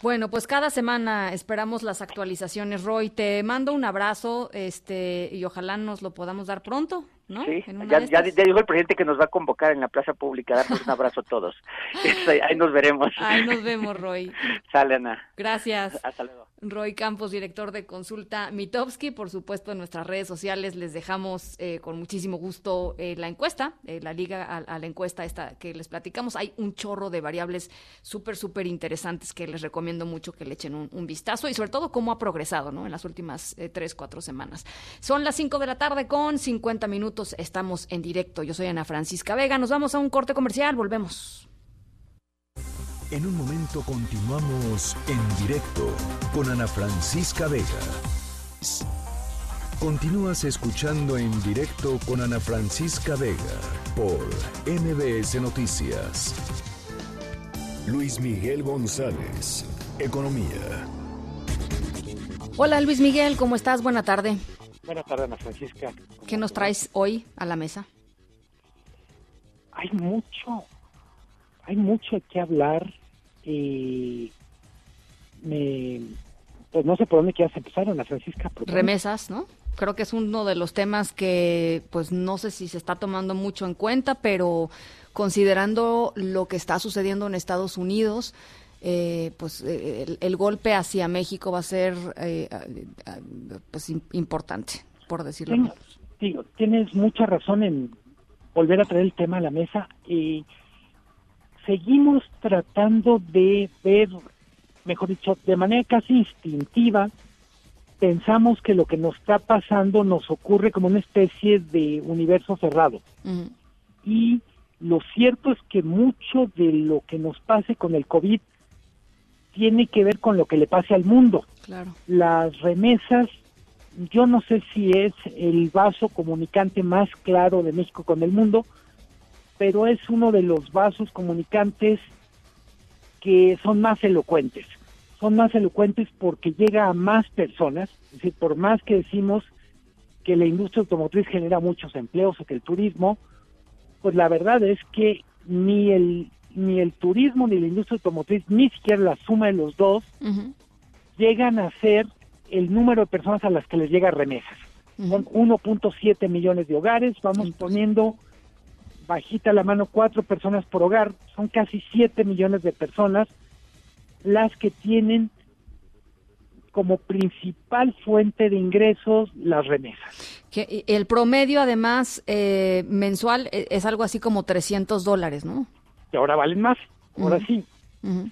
Bueno, pues cada semana esperamos las actualizaciones, Roy. Te mando un abrazo, este, y ojalá nos lo podamos dar pronto, ¿no? Sí, ya, ya dijo el presidente que nos va a convocar en la plaza pública, darnos un abrazo a todos. Este, ahí nos veremos. Ahí nos vemos, Roy. Sale, Ana. Gracias. Hasta luego. Roy Campos, director de consulta Mitowski. Por supuesto, en nuestras redes sociales les dejamos eh, con muchísimo gusto eh, la encuesta, eh, la liga a, la encuesta esta que les platicamos. Hay un chorro de variables súper, súper interesantes que les recomiendo mucho que le echen un, vistazo y sobre todo cómo ha progresado ¿no? en las últimas tres, cuatro semanas. Son las 5 de la tarde con 50 minutos. Estamos en directo. Yo soy Ana Francisca Vega. Nos vamos a un corte comercial. Volvemos. En un momento continuamos en directo con Ana Francisca Vega. Continúas escuchando en directo con Ana Francisca Vega por MBS Noticias. Luis Miguel González, Economía. Hola Luis Miguel, ¿cómo estás? Buena tarde. Buenas tardes, Ana Francisca. ¿Qué nos traes hoy a la mesa? Hay mucho, hay mucho que hablar y me, pues no sé por dónde quieras empezar, Ana Francisca. Remesas, ¿no? Creo que es uno de los temas que, pues no sé si se está tomando mucho en cuenta, pero considerando lo que está sucediendo en Estados Unidos, eh, pues eh, el, el golpe hacia México va a ser eh, pues im- importante, por decirlo Ten- menos. digo, tienes mucha razón en volver a traer el tema a la mesa y seguimos tratando de ver, mejor dicho, de manera casi instintiva, pensamos que lo que nos está pasando nos ocurre como una especie de universo cerrado. Y lo cierto es que mucho de lo que nos pase con el COVID tiene que ver con lo que le pase al mundo. Claro. Las remesas, yo no sé si es el vaso comunicante más claro de México con el mundo, pero es uno de los vasos comunicantes que son más elocuentes. Son más elocuentes porque llega a más personas, es decir, por más que decimos que la industria automotriz genera muchos empleos o que el turismo, pues la verdad es que ni el ni el turismo ni la industria automotriz, ni siquiera la suma de los dos, llegan a ser el número de personas a las que les llega remesas. Son 1.7 millones de hogares, vamos poniendo bajita la mano cuatro personas por hogar, son casi 7 millones de personas las que tienen como principal fuente de ingresos las remesas. Que el promedio, además, eh, mensual eh, es algo así como 300 dólares, ¿no? Y ahora valen más, ahora Ujú. sí,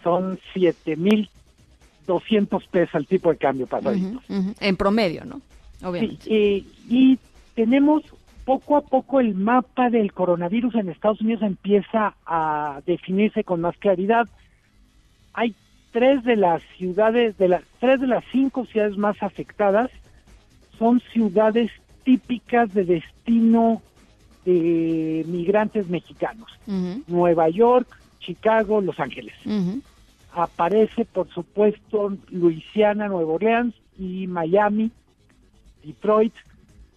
son 7.200 pesos al tipo de cambio pasadito. Ujú, ujú. En promedio, ¿no? Obviamente. Sí, eh, y tenemos poco a poco el mapa del coronavirus en Estados Unidos empieza a definirse con más claridad. Hay tres de las ciudades, de las tres de las cinco ciudades más afectadas son ciudades típicas de destino de migrantes mexicanos. Nueva York, Chicago, Los Ángeles. Aparece, por supuesto, Luisiana, Nueva Orleans y Miami, Detroit,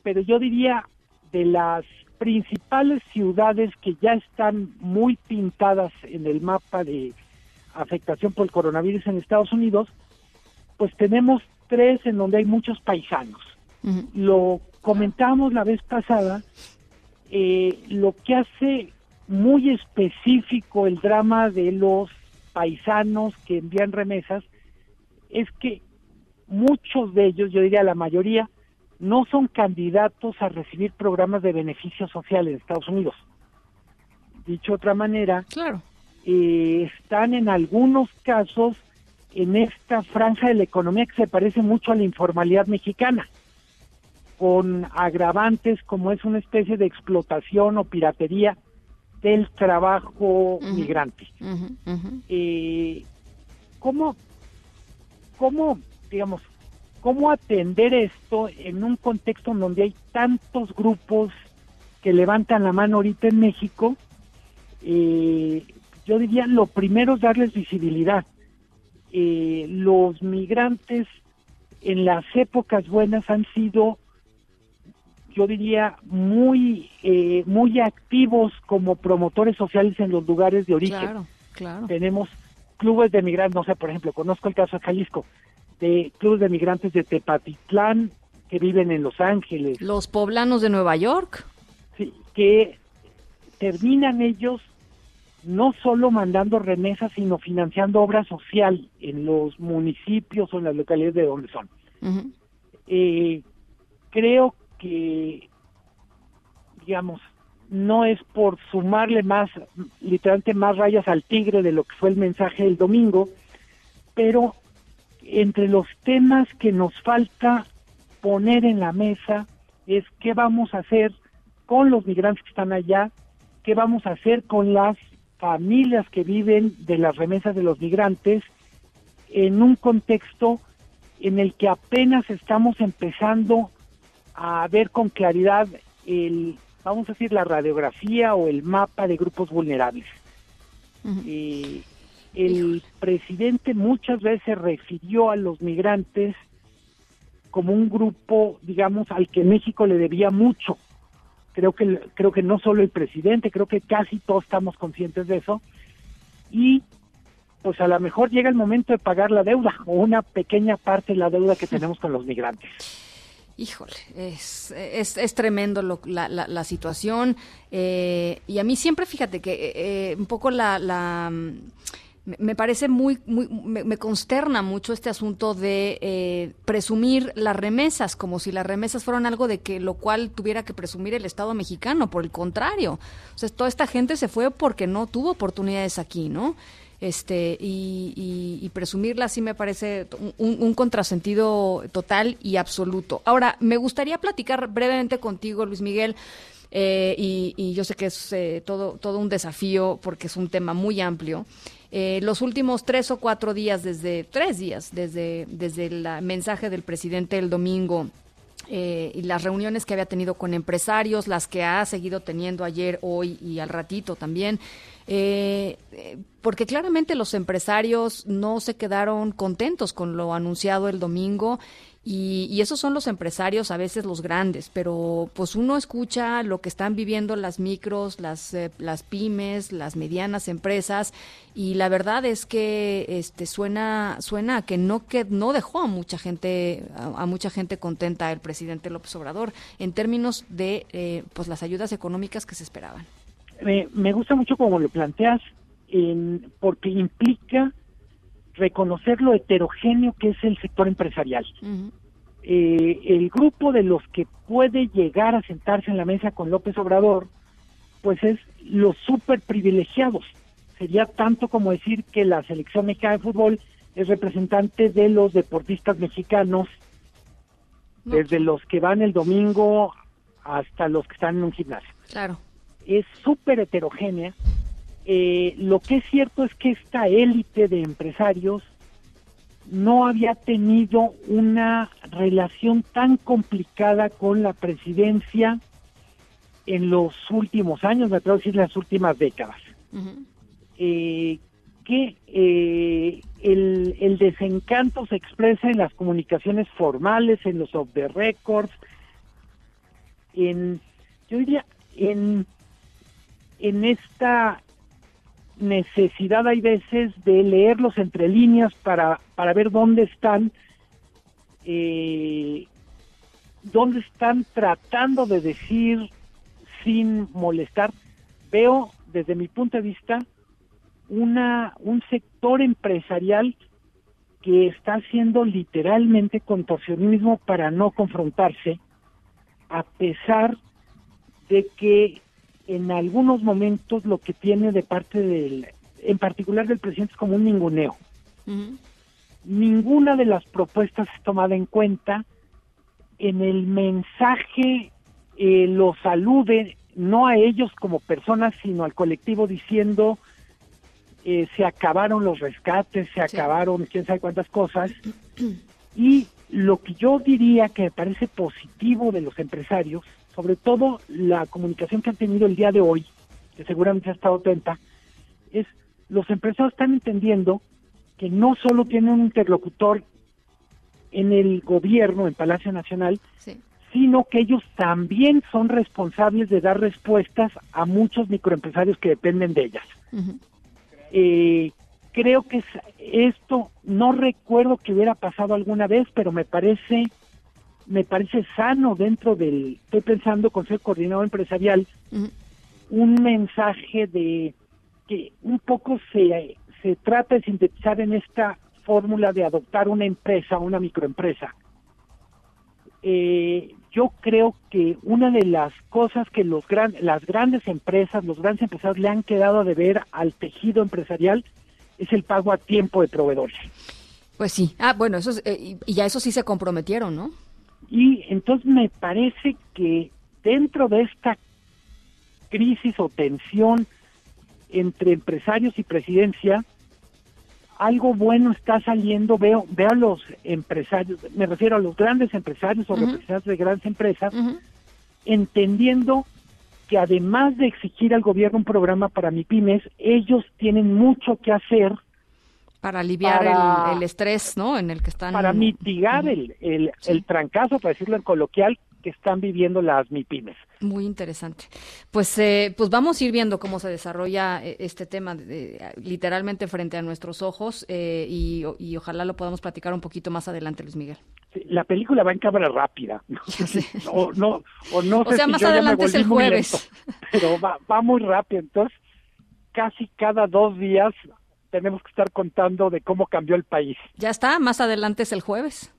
pero yo diría de las principales ciudades que ya están muy pintadas en el mapa de afectación por el coronavirus en Estados Unidos, pues tenemos tres en donde hay muchos paisanos. Lo comentamos la vez pasada, eh, lo que hace muy específico el drama de los paisanos que envían remesas es que muchos de ellos, yo diría la mayoría, no son candidatos a recibir programas de beneficio social en Estados Unidos. Dicho de otra manera, claro. eh, están en algunos casos en esta franja de la economía que se parece mucho a la informalidad mexicana, con agravantes como es una especie de explotación o piratería del trabajo migrante. Eh, ¿Cómo, cómo, digamos, cómo atender esto en un contexto en donde hay tantos grupos que levantan la mano ahorita en México? Eh, yo diría, lo primero es darles visibilidad. Eh, los migrantes en las épocas buenas han sido, yo diría, muy, eh, muy activos como promotores sociales en los lugares de origen. Claro, claro. Tenemos clubes de migrantes, no sé, por ejemplo, conozco el caso de Jalisco, de clubes de migrantes de Tepatitlán que viven en Los Ángeles, Los poblanos de Nueva York. sí, que terminan ellos no solo mandando remesas, sino financiando obra social en los municipios o en las localidades de donde son. Eh, creo que, digamos, no es por sumarle más, literalmente más rayas al tigre de lo que fue el mensaje del domingo, pero entre los temas que nos falta poner en la mesa es qué vamos a hacer con los migrantes que están allá, qué vamos a hacer con las familias que viven de las remesas de los migrantes en un contexto en el que apenas estamos empezando a ver con claridad el, vamos a decir, la radiografía o el mapa de grupos vulnerables. Eh, el presidente muchas veces refirió a los migrantes como un grupo, digamos, al que México le debía mucho. Creo que creo que no solo el presidente, creo que casi todos estamos conscientes de eso. Y pues a lo mejor llega el momento de pagar la deuda o una pequeña parte de la deuda que tenemos con los migrantes. Híjole, es, es, es tremendo lo- la, la, la situación. eh, y a mí siempre, fíjate que eh, eh, un poco la... la, me- parece muy, muy me, consterna mucho este asunto de eh, presumir las remesas, como si las remesas fueran algo de que lo cual tuviera que presumir el Estado mexicano. Por el contrario, o toda esta gente se fue porque no tuvo oportunidades aquí, ¿no? este y, presumirla sí me parece un, un contrasentido total y absoluto. Ahora, me gustaría platicar brevemente contigo, Luis Miguel, eh, y, y yo sé que es eh, todo, todo un desafío porque es un tema muy amplio. Eh, los últimos tres o cuatro días, desde tres días, desde, desde el mensaje del presidente el domingo, eh, y las reuniones que había tenido con empresarios, las que ha seguido teniendo ayer, hoy y al ratito también, eh, eh, porque claramente los empresarios no se quedaron contentos con lo anunciado el domingo Y, y esos son los empresarios, a veces los grandes, pero pues uno escucha lo que están viviendo las micros, las, eh, las pymes, las medianas empresas, y la verdad es que este suena, suena a que no que no dejó a mucha gente, a, mucha gente contenta el presidente López Obrador en términos de eh, pues las ayudas económicas que se esperaban. Me, me gusta mucho como lo planteas, porque implica reconocer lo heterogéneo que es el sector empresarial. Eh, el grupo de los que puede llegar a sentarse en la mesa con López Obrador, pues es los súper privilegiados. Sería tanto como decir que la selección mexicana de fútbol es representante de los deportistas mexicanos, desde los que van el domingo hasta los que están en un gimnasio. Claro. Es súper heterogénea. Eh, lo que es cierto es que esta élite de empresarios no había tenido una relación tan complicada con la presidencia en los últimos años, me atrevo a decir las últimas décadas. Eh, que eh, el, el desencanto se expresa en las comunicaciones formales, en los off the records, en, yo diría, en, en esta necesidad hay veces de leerlos entre líneas para, para ver dónde están, eh, dónde están tratando de decir sin molestar. Veo desde mi punto de vista una un sector empresarial que está haciendo literalmente contorsionismo para no confrontarse, a pesar de que en algunos momentos lo que tiene de parte del, en particular del presidente, es como un ninguneo. Ninguna de las propuestas es tomada en cuenta. En el mensaje eh, los alude no a ellos como personas, sino al colectivo diciendo eh, se acabaron los rescates, se acabaron quién sabe cuántas cosas. Y lo que yo diría que me parece positivo de los empresarios, sobre todo la comunicación que han tenido el día de hoy, que seguramente ha estado atenta, es los empresarios están entendiendo que no solo tienen un interlocutor en el gobierno, en Palacio Nacional, sino que ellos también son responsables de dar respuestas a muchos microempresarios que dependen de ellas. Eh, creo que es- esto no recuerdo que hubiera pasado alguna vez, pero me parece me parece sano dentro del estoy pensando con ser coordinador empresarial un mensaje de que un poco se se trata de sintetizar en esta fórmula de adoptar una empresa, una microempresa. Eh, yo creo que una de las cosas que los gran, las grandes empresas, los grandes empresarios le han quedado a deber al tejido empresarial es el pago a tiempo de proveedores. Pues sí. Ah, bueno, eso es, eh, y, y ya eso sí se comprometieron, ¿no? Y entonces me parece que dentro de esta crisis o tensión entre empresarios y presidencia, algo bueno está saliendo. Veo, veo a los empresarios, me refiero a los grandes empresarios o representantes de grandes empresas, entendiendo que además de exigir al gobierno un programa para MIPIMES, ellos tienen mucho que hacer Para aliviar Para- el, el estrés, ¿no? En el que están. para mitigar el, el, el trancazo, para decirlo en coloquial, que están viviendo las MIPIMES. Muy interesante. Pues, eh, pues vamos a ir viendo cómo se desarrolla eh, este tema de- de- literalmente frente a nuestros ojos eh, y, y ojalá lo podamos platicar un poquito más adelante, Luis Miguel. Sí, La película va en cámara rápida. O no, o no O sé sea, si más yo ya me adelante es el jueves. lento, pero va, va muy rápido. Entonces, casi cada dos días tenemos que estar contando de cómo cambió el país. Ya está, más adelante es el jueves.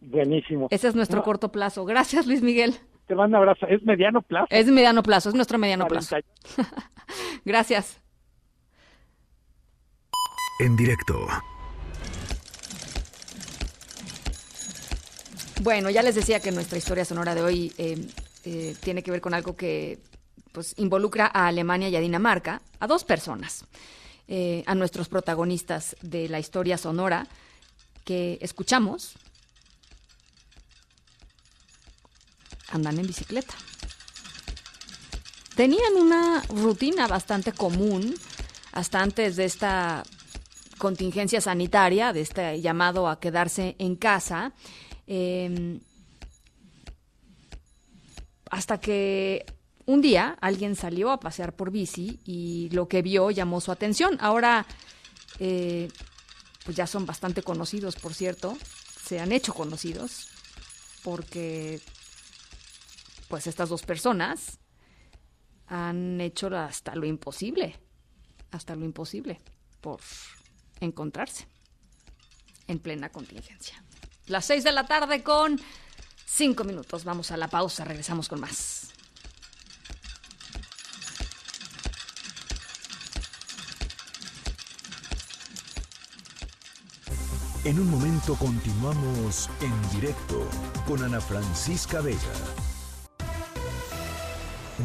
Buenísimo. Ese es nuestro No, corto plazo. Gracias, Luis Miguel. Te mando un abrazo. Es mediano plazo. Es mediano plazo, es nuestro mediano plazo. 40. Gracias. En directo. Bueno, ya les decía que nuestra historia sonora de hoy eh, eh, tiene que ver con algo que pues, involucra a Alemania y a Dinamarca, a dos personas, eh, a nuestros protagonistas de la historia sonora que escuchamos. Andan en bicicleta. Tenían una rutina bastante común hasta antes de esta contingencia sanitaria, de este llamado a quedarse en casa. Eh, hasta que un día alguien salió a pasear por bici y lo que vio llamó su atención. Ahora, eh, pues ya son bastante conocidos, por cierto, se han hecho conocidos porque pues estas dos personas han hecho hasta lo imposible, hasta lo imposible por encontrarse en plena contingencia. Las seis de la tarde con cinco minutos. Vamos a la pausa, regresamos con más. En un momento continuamos en directo con Ana Francisca Vega.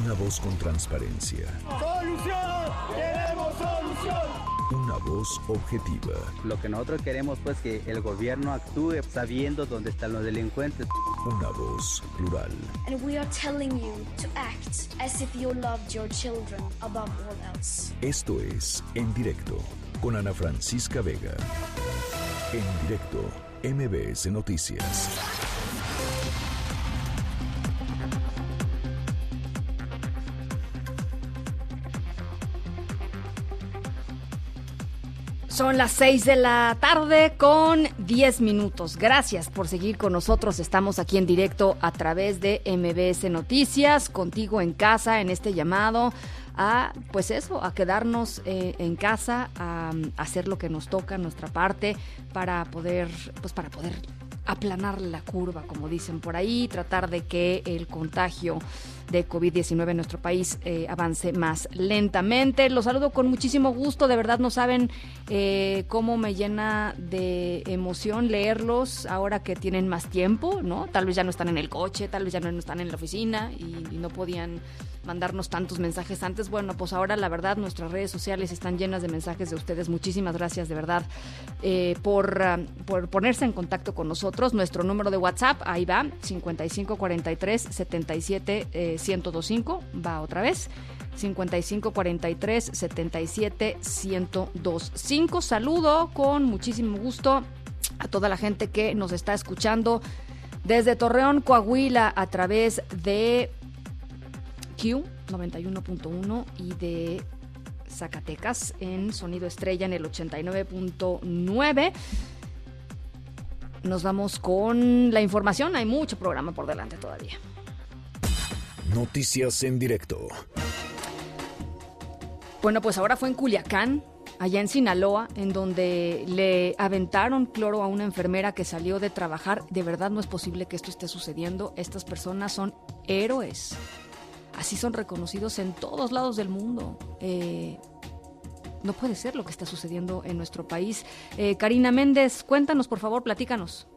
Una voz con transparencia. ¡Solución! ¡Queremos solución! Una voz objetiva. Lo que nosotros queremos pues que el gobierno actúe sabiendo dónde están los delincuentes. Una voz plural. And we are telling you to act as if you loved your children above all else. Esto es En Directo con Ana Francisca Vega. En directo, MBS Noticias. Son las 6 de la tarde con 10 minutos. Gracias por seguir con nosotros. Estamos aquí en directo a través de MBS Noticias, contigo en casa en este llamado a, pues eso, a quedarnos eh, en casa, a, a hacer lo que nos toca, nuestra parte, para poder, pues para poder aplanar la curva, como dicen por ahí, tratar de que el contagio de COVID-19 en nuestro país eh, avance más lentamente. Los saludo con muchísimo gusto, de verdad no saben eh, cómo me llena de emoción leerlos ahora que tienen más tiempo, ¿no? Tal vez ya no están en el coche, tal vez ya no están en la oficina y, no podían mandarnos tantos mensajes antes. Bueno, pues ahora la verdad nuestras redes sociales están llenas de mensajes de ustedes. Muchísimas gracias de verdad eh, por, uh, por ponerse en contacto con nosotros. Nuestro número de WhatsApp, ahí va, 5543 77 eh, 1025, va otra vez. 5543 77 1025. Saludo con muchísimo gusto a toda la gente que nos está escuchando desde Torreón, Coahuila, a través de Q 91.1 y de Zacatecas en Sonido Estrella en el 89.9. Nos vamos con la información. Hay mucho programa por delante todavía. Noticias en directo. Bueno, pues ahora fue en Culiacán, allá en Sinaloa, en donde le aventaron cloro a una enfermera que salió de trabajar. De verdad no es posible que esto esté sucediendo. Estas personas son héroes. Así son reconocidos en todos lados del mundo. Eh, no puede ser lo que está sucediendo en nuestro país. Eh, Karina Méndez, cuéntanos, por favor, platícanos.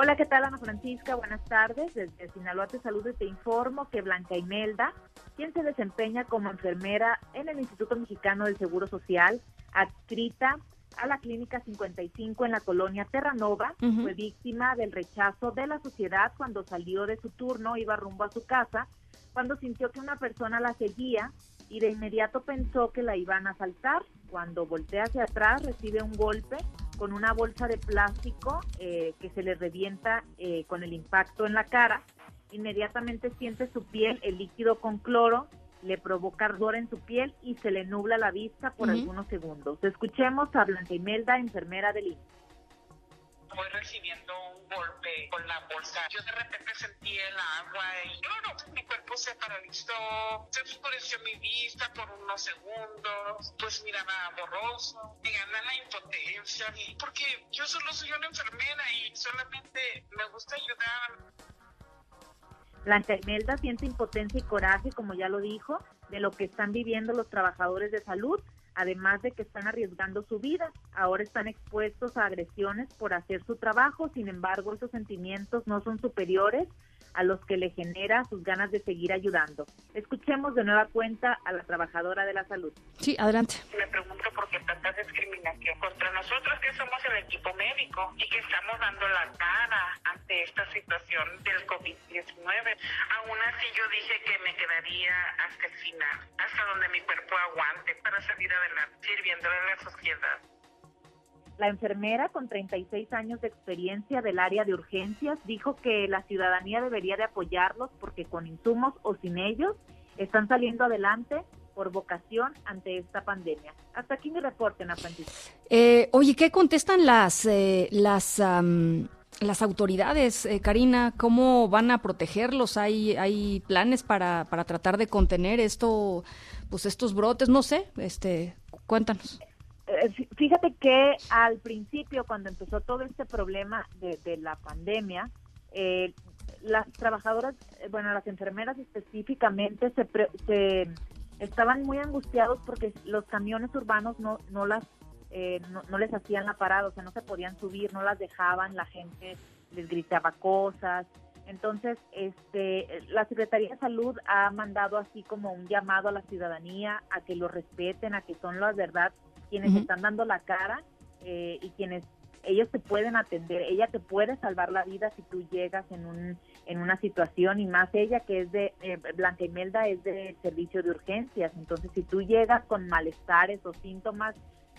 Hola, ¿qué tal, Ana Francisca? Buenas tardes. Desde Sinaloa te saludo y te informo que Blanca Imelda, quien se desempeña como enfermera en el Instituto Mexicano del Seguro Social, adscrita a la Clínica 55 en la colonia Terranova, fue víctima del rechazo de la sociedad cuando salió de su turno, iba rumbo a su casa, cuando sintió que una persona la seguía y de inmediato pensó que la iban a asaltar. Cuando voltea hacia atrás recibe un golpe con una bolsa de plástico eh, que se le revienta eh, con el impacto en la cara. Inmediatamente siente su piel, el líquido con cloro, le provoca ardor en su piel y se le nubla la vista por algunos segundos. Escuchemos a Blanca Imelda, enfermera del IMSS. voy recibiendo golpe con la bolsa. Yo de repente sentí el agua y claro, mi cuerpo se paralizó, se oscureció mi vista por unos segundos, pues miraba borroso, me gana la impotencia, porque yo solo soy una enfermera y solamente me gusta ayudar. Blanca Imelda siente impotencia y coraje, como ya lo dijo, de lo que están viviendo los trabajadores de salud, además de que están arriesgando su vida. Ahora están expuestos a agresiones por hacer su trabajo, sin embargo, esos sentimientos no son superiores a los que le genera sus ganas de seguir ayudando. Escuchemos de nueva cuenta a la trabajadora de la salud. Sí, adelante. Me pregunto por qué tanta discriminación contra nosotros que somos el equipo médico y que estamos dando la cara ante esta situación del COVID-19. Aún así yo dije que me quedaría hasta el final, hasta donde mi cuerpo aguante para salir adelante, sirviéndole a la sociedad. La enfermera con 36 años de experiencia del área de urgencias dijo que la ciudadanía debería de apoyarlos porque con insumos o sin ellos están saliendo adelante por vocación ante esta pandemia. Hasta aquí mi reporte, Ana Francisca. Eh, oye, ¿qué contestan las, eh, las, las autoridades, eh, Karina? ¿Cómo van a protegerlos? ¿Hay, hay planes para, para tratar de contener esto, pues estos brotes? No sé, este, cuéntanos. Eh, fíjate que al principio, cuando empezó todo este problema de, la pandemia, eh, las trabajadoras, eh, bueno, las enfermeras específicamente, se, se estaban muy angustiados porque los camiones urbanos no, no las no, les hacían la parada, o sea, no se podían subir, no las dejaban, la gente les gritaba cosas. Entonces, este, la Secretaría de Salud ha mandado así como un llamado a la ciudadanía a que lo respeten, a que son las verdad quienes están dando la cara eh, y quienes ellos te pueden atender, ella te puede salvar la vida si tú llegas en un en una situación y más ella que es de eh, Blanca Imelda es de servicio de urgencias, entonces si tú llegas con malestares o síntomas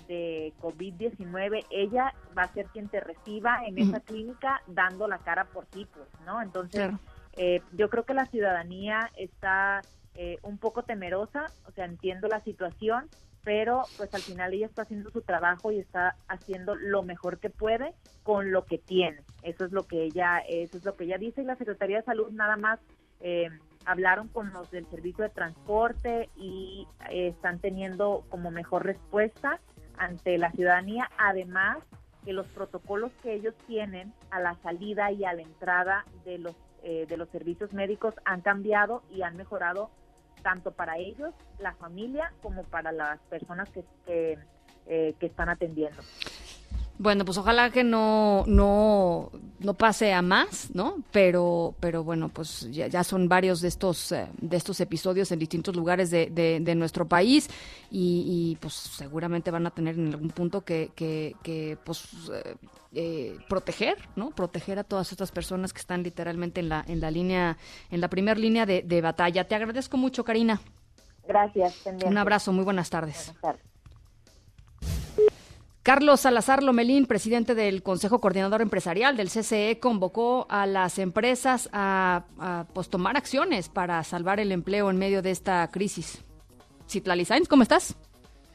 de COVID-19, ella va a ser quien te reciba en esa clínica dando la cara por ti, pues, ¿no? Entonces, eh, yo creo que la ciudadanía está eh, un poco temerosa, o sea, entiendo la situación, pero pues al final ella está haciendo su trabajo y está haciendo lo mejor que puede con lo que tiene. Eso es lo que ella, eso es lo que ella dice y la Secretaría de Salud nada más eh, hablaron con los del servicio de transporte y eh, están teniendo como mejor respuesta ante la ciudadanía, además que los protocolos que ellos tienen a la salida y a la entrada de los eh, de los servicios médicos han cambiado y han mejorado tanto para ellos, la familia, como para las personas que, que, eh, están atendiendo. Bueno, pues ojalá que no, no, no pase a más, ¿no? Pero, pero bueno, pues ya, son varios de estos, eh, de estos episodios en distintos lugares de, de, nuestro país y, pues seguramente van a tener en algún punto que, que, que pues eh, eh, proteger, ¿no? Proteger a todas estas personas que están literalmente en la, en la línea, en la primera línea de, batalla. Te agradezco mucho, Karina. Gracias. Un abrazo, muy buenas tardes. Carlos Salazar Lomelín, presidente del Consejo Coordinador Empresarial del CCE, convocó a las empresas a, pues, tomar acciones para salvar el empleo en medio de esta crisis. Citlali Sainz, ¿cómo estás?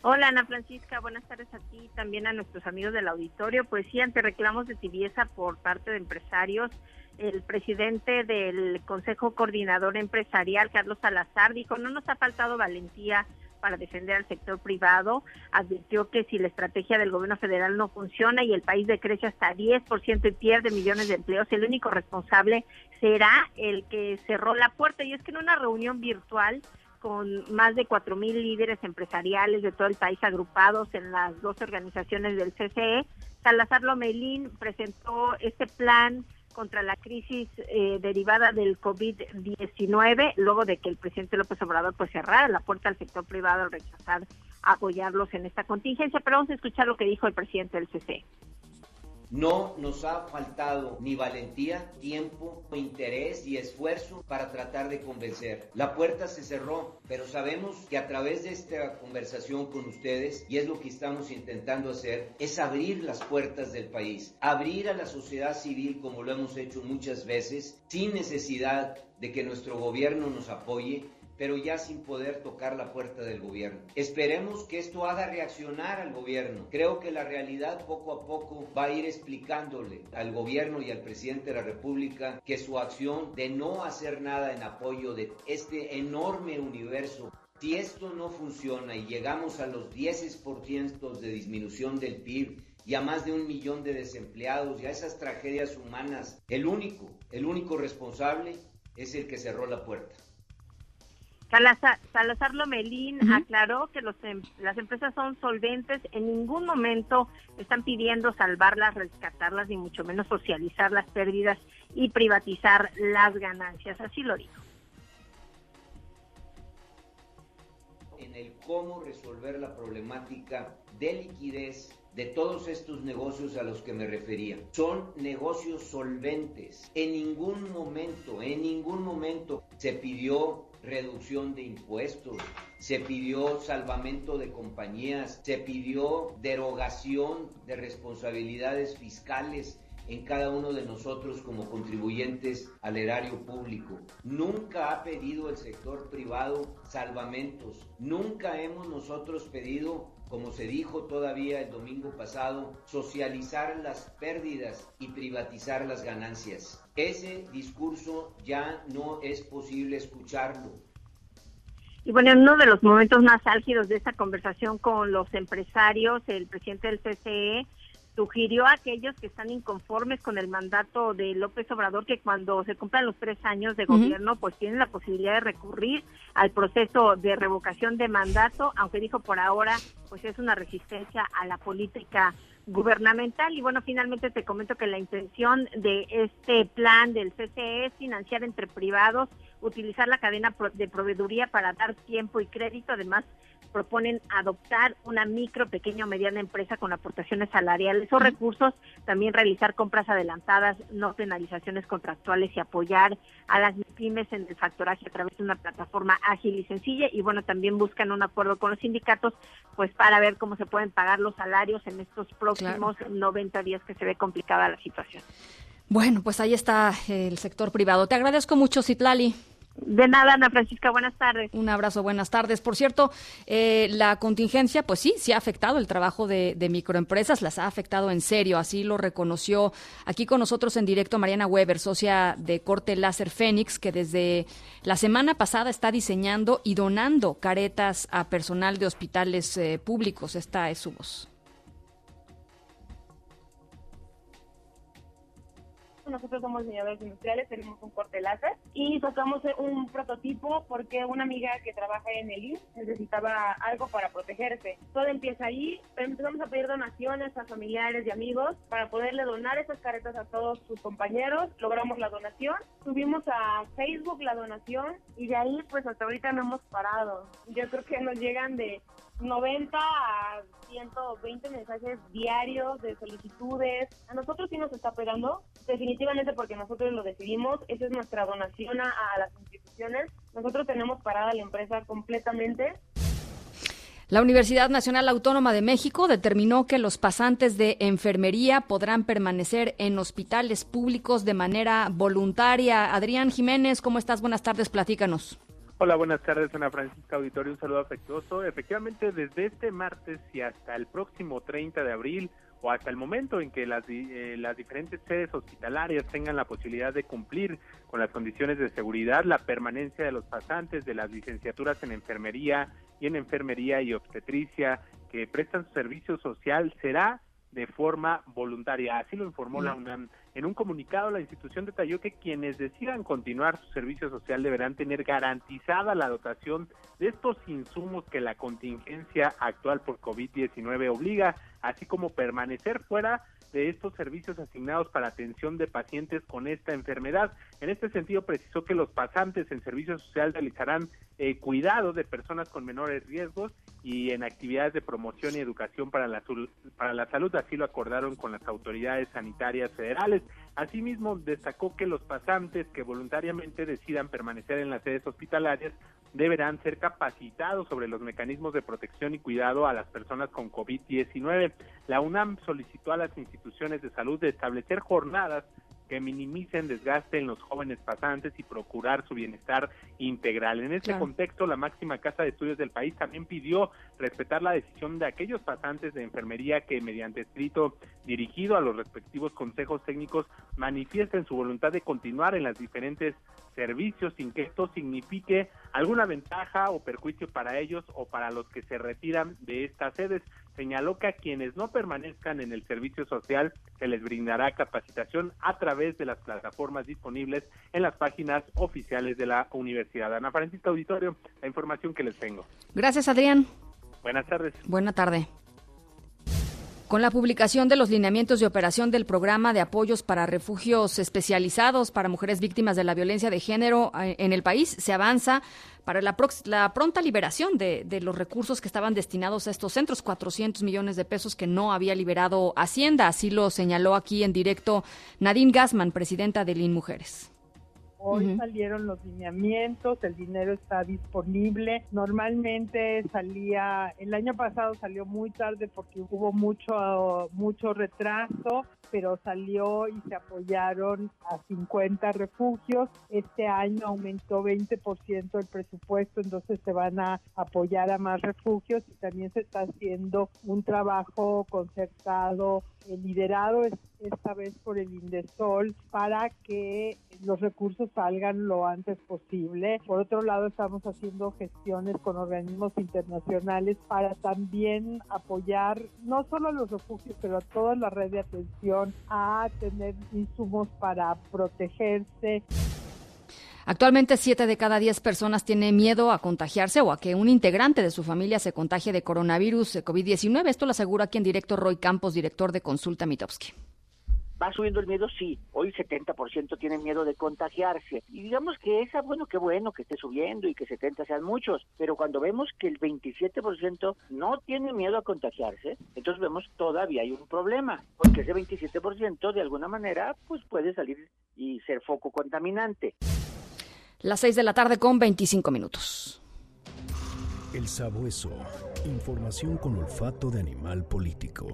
Hola Ana Francisca, buenas tardes a ti y también a nuestros amigos del auditorio. Pues sí, ante reclamos de tibieza por parte de empresarios, el presidente del Consejo Coordinador Empresarial, Carlos Salazar, dijo, no nos ha faltado valentía para defender al sector privado, advirtió que si la estrategia del gobierno federal no funciona y el país decrece hasta 10% y pierde millones de empleos, el único responsable será el que cerró la puerta. Y es que en una reunión virtual con más de cuatro mil líderes empresariales de todo el país agrupados en las dos organizaciones del CCE. Salazar Lomelín presentó este plan contra la crisis eh, derivada del COVID-19, luego de que el presidente López Obrador pues cerrara la puerta al sector privado al rechazar apoyarlos en esta contingencia. Pero vamos a escuchar lo que dijo el presidente del CCE. No nos ha faltado ni valentía, tiempo, interés y esfuerzo para tratar de convencer. La puerta se cerró, pero sabemos que a través de esta conversación con ustedes, y es lo que estamos intentando hacer, es abrir las puertas del país, abrir a la sociedad civil como lo hemos hecho muchas veces, sin necesidad de que nuestro gobierno nos apoye, pero ya sin poder tocar la puerta del gobierno. Esperemos que esto haga reaccionar al gobierno. Creo que la realidad poco a poco va a ir explicándole al gobierno y al presidente de la República que su acción de no hacer nada en apoyo de este enorme universo si esto no funciona y llegamos a los 10% de disminución del PIB y a más de un millón de desempleados y a esas tragedias humanas, el único, el único responsable es el que cerró la puerta. Salazar, Lomelín aclaró que los, em, las empresas son solventes, en ningún momento están pidiendo salvarlas, rescatarlas, ni mucho menos socializar las pérdidas y privatizar las ganancias. Así lo dijo. En el cómo resolver la problemática de liquidez de todos estos negocios a los que me refería. Son negocios solventes. En ningún momento, en ningún momento se pidió reducción de impuestos, se pidió salvamento de compañías, se pidió derogación de responsabilidades fiscales en cada uno de nosotros como contribuyentes al erario público. Nunca ha pedido el sector privado salvamentos, nunca hemos nosotros pedido como se dijo todavía el domingo pasado, socializar las pérdidas y privatizar las ganancias. Ese discurso ya no es posible escucharlo. Y bueno, en uno de los momentos más álgidos de esta conversación con los empresarios, el presidente del CCE sugirió a aquellos que están inconformes con el mandato de López Obrador que cuando se cumplan los tres años de gobierno, pues tienen la posibilidad de recurrir al proceso de revocación de mandato, aunque dijo por ahora, pues es una resistencia a la política gubernamental. Y bueno, finalmente te comento que la intención de este plan del CCE es financiar entre privados, utilizar la cadena de proveeduría para dar tiempo y crédito, además proponen adoptar una micro, pequeña o mediana empresa con aportaciones salariales o recursos, también realizar compras adelantadas, no penalizaciones contractuales y apoyar a las pymes en el factoraje a través de una plataforma ágil y sencilla. Y bueno, también buscan un acuerdo con los sindicatos pues para ver cómo se pueden pagar los salarios en estos próximos 90 días que se ve complicada la situación. Bueno, pues ahí está el sector privado. Te agradezco mucho, Citlali. De nada, Ana Francisca, buenas tardes. Un abrazo, buenas tardes. Por cierto, eh, la contingencia, pues sí, sí ha afectado el trabajo de, microempresas, las ha afectado en serio, así lo reconoció aquí con nosotros en directo Mariana Weber, socia de Corte Láser Fénix, que desde la semana pasada está diseñando y donando caretas a personal de hospitales eh, públicos. Esta es su voz. Nosotros somos diseñadores industriales, tenemos un corte láser y sacamos un prototipo porque una amiga que trabaja en el INS necesitaba algo para protegerse. Todo empieza ahí, empezamos a pedir donaciones a familiares y amigos para poderle donar esas caretas a todos sus compañeros, logramos la donación, subimos a Facebook la donación y de ahí pues hasta ahorita no hemos parado. Yo creo que nos llegan de 90 a 120 mensajes diarios de solicitudes. A nosotros sí nos está pegando, definitivamente porque nosotros lo decidimos. Esa es nuestra donación a, las instituciones. Nosotros tenemos parada la empresa completamente. La Universidad Nacional Autónoma de México determinó que los pasantes de enfermería podrán permanecer en hospitales públicos de manera voluntaria. Adrián Jiménez, ¿cómo estás? Buenas tardes, platícanos. Hola, buenas tardes, Ana Francisca Auditorio. Un saludo afectuoso. Efectivamente, desde este martes y hasta el próximo 30 de abril o hasta el momento en que las, eh, las diferentes sedes hospitalarias tengan la posibilidad de cumplir con las condiciones de seguridad, la permanencia de los pasantes de las licenciaturas en enfermería y en enfermería y obstetricia que prestan su servicio social será de forma voluntaria. Así lo informó la UNAM. En un comunicado, la institución detalló que quienes decidan continuar su servicio social deberán tener garantizada la dotación de estos insumos que la contingencia actual por COVID-19 obliga, así como permanecer fuera de estos servicios asignados para atención de pacientes con esta enfermedad. En este sentido, precisó que los pasantes en servicio social realizarán eh, cuidado de personas con menores riesgos y en actividades de promoción y educación para la, para la salud, así lo acordaron con las autoridades sanitarias federales. Asimismo, destacó que los pasantes que voluntariamente decidan permanecer en las sedes hospitalarias deberán ser capacitados sobre los mecanismos de protección y cuidado a las personas con COVID-19. La UNAM solicitó a las instituciones de salud de establecer jornadas que minimicen desgaste en los jóvenes pasantes y procurar su bienestar integral. En este contexto, la máxima casa de estudios del país también pidió respetar la decisión de aquellos pasantes de enfermería que mediante escrito dirigido a los respectivos consejos técnicos manifiesten su voluntad de continuar en las diferentes servicios sin que esto signifique alguna ventaja o perjuicio para ellos o para los que se retiran de estas sedes. Señaló que a quienes no permanezcan en el servicio social se les brindará capacitación a través de las plataformas disponibles en las páginas oficiales de la Universidad. Ana Francisca Auditorio, la información que les tengo. Gracias, Adrián. Buenas tardes. Buena tarde. Con la publicación de los lineamientos de operación del programa de apoyos para refugios especializados para mujeres víctimas de la violencia de género eh, en el país, se avanza para la, pronta liberación de, los recursos que estaban destinados a estos centros, 400 millones de pesos que no había liberado Hacienda. Así lo señaló aquí en directo Nadine Gassman, presidenta de Hoy salieron los lineamientos, el dinero está disponible. Normalmente salía, el año pasado salió muy tarde porque hubo mucho, mucho retraso, pero salió y se apoyaron a 50 refugios. Este año aumentó 20% el presupuesto, entonces se van a apoyar a más refugios y también se está haciendo un trabajo concertado, liderado esta vez por el Indesol para que los recursos salgan lo antes posible. Por otro lado, estamos haciendo gestiones con organismos internacionales para también apoyar no solo a los refugios, pero a toda la red de atención a tener insumos para protegerse. Actualmente, 7 de cada 10 personas tiene miedo a contagiarse o a que un integrante de su familia se contagie de coronavirus COVID-19. Esto lo asegura aquí en directo Roy Campos, director de Consulta Mitowski. ¿Va subiendo el miedo? Sí. Hoy 70% tienen miedo de contagiarse. Y digamos que esa, bueno, qué bueno que esté subiendo y que 70 sean muchos. Pero cuando vemos que el 27% no tiene miedo a contagiarse, entonces vemos todavía hay un problema. Porque ese 27% de alguna manera pues puede salir y ser foco contaminante. Las 6 de la tarde con 25 minutos. El sabueso. Información con olfato de animal político.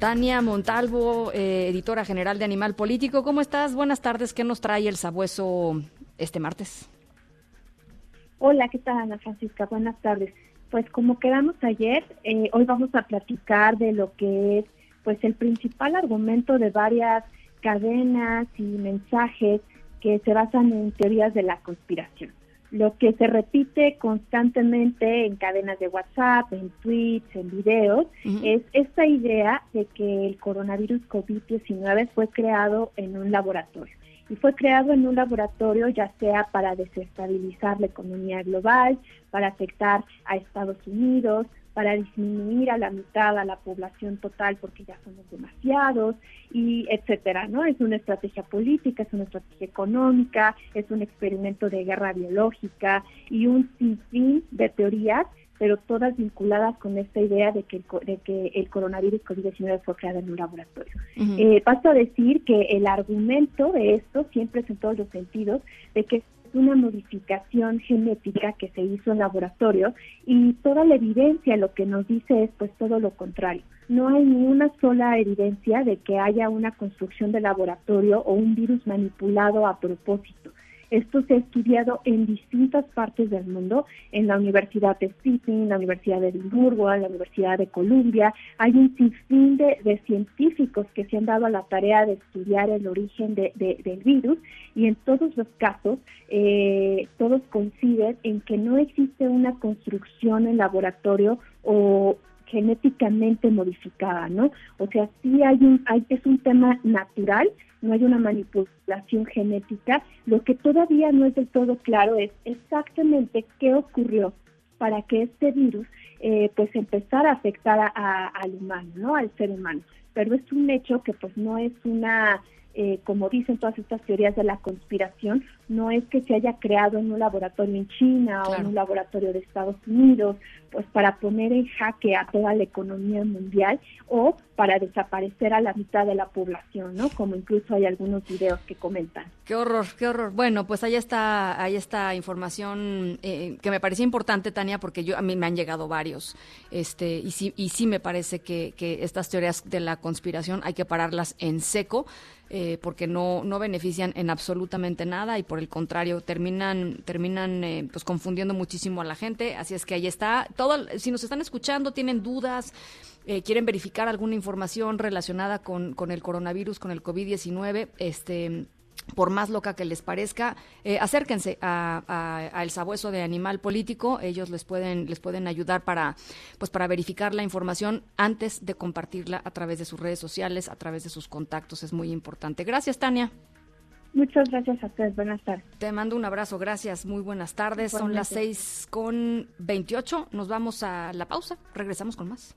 Tania Montalvo, eh, editora general de Animal Político. ¿Cómo estás? Buenas tardes. ¿Qué nos trae el sabueso este martes? Hola, ¿qué tal, Ana Francisca? Buenas tardes. Pues como quedamos ayer, eh, hoy vamos a platicar de lo que es pues el principal argumento de varias cadenas y mensajes que se basan en teorías de la conspiración. Lo que se repite constantemente en cadenas de WhatsApp, en tweets, en videos, es esta idea de que el coronavirus COVID-19 fue creado en un laboratorio. Y fue creado en un laboratorio ya sea para desestabilizar la economía global, para afectar a Estados Unidos, para disminuir a la mitad a la población total porque ya somos demasiados y etcétera, ¿no? Es una estrategia política, es una estrategia económica, es un experimento de guerra biológica y un sinfín de teorías pero todas vinculadas con esta idea de que el, de que el coronavirus COVID-19 fue creado en un laboratorio. Eh, basta decir que el argumento de esto siempre es en todos los sentidos de que una modificación genética que se hizo en laboratorio y toda la evidencia lo que nos dice es pues todo lo contrario. No hay ni una sola evidencia de que haya una construcción de laboratorio o un virus manipulado a propósito. Esto se ha estudiado en distintas partes del mundo, en la Universidad de Sydney, en la Universidad de Edimburgo, en la Universidad de Columbia. Hay un sinfín de, científicos que se han dado a la tarea de estudiar el origen del virus y en todos los casos eh, todos coinciden en que no existe una construcción en laboratorio o genéticamente modificada, ¿no? O sea, sí hay un, hay, es un tema natural, no hay una manipulación genética. Lo que todavía no es del todo claro es exactamente qué ocurrió para que este virus eh, pues empezara a afectar al humano, ¿no? Al ser humano. Pero es un hecho que pues no es una eh, como dicen todas estas teorías de la conspiración, no es que se haya creado en un laboratorio en China o en un laboratorio de Estados Unidos, pues para poner en jaque a toda la economía mundial o para desaparecer a la mitad de la población, ¿no? Como incluso hay algunos videos que comentan. Qué horror, qué horror. Bueno, pues ahí está, ahí está información eh, que me parece importante, Tania, porque yo a mí me han llegado varios, este, y sí, y sí me parece que, que estas teorías de la conspiración hay que pararlas en seco. Eh, porque no, no benefician en absolutamente nada y por el contrario terminan, terminan eh, pues confundiendo muchísimo a la gente. Así es que ahí está. Todo, si nos están escuchando, tienen dudas, eh, quieren verificar alguna información relacionada con, con el coronavirus, con el COVID-19, este por más loca que les parezca, eh, acérquense a, El Sabueso de Animal Político. Ellos les pueden, les pueden ayudar para, pues, para verificar la información antes de compartirla a través de sus redes sociales, a través de sus contactos. Es muy importante. Gracias, Tania. Muchas gracias a ustedes. Buenas tardes. Te mando un abrazo. Gracias. Muy buenas tardes. Son las seis con veintiocho. Nos vamos a la pausa. Regresamos con más.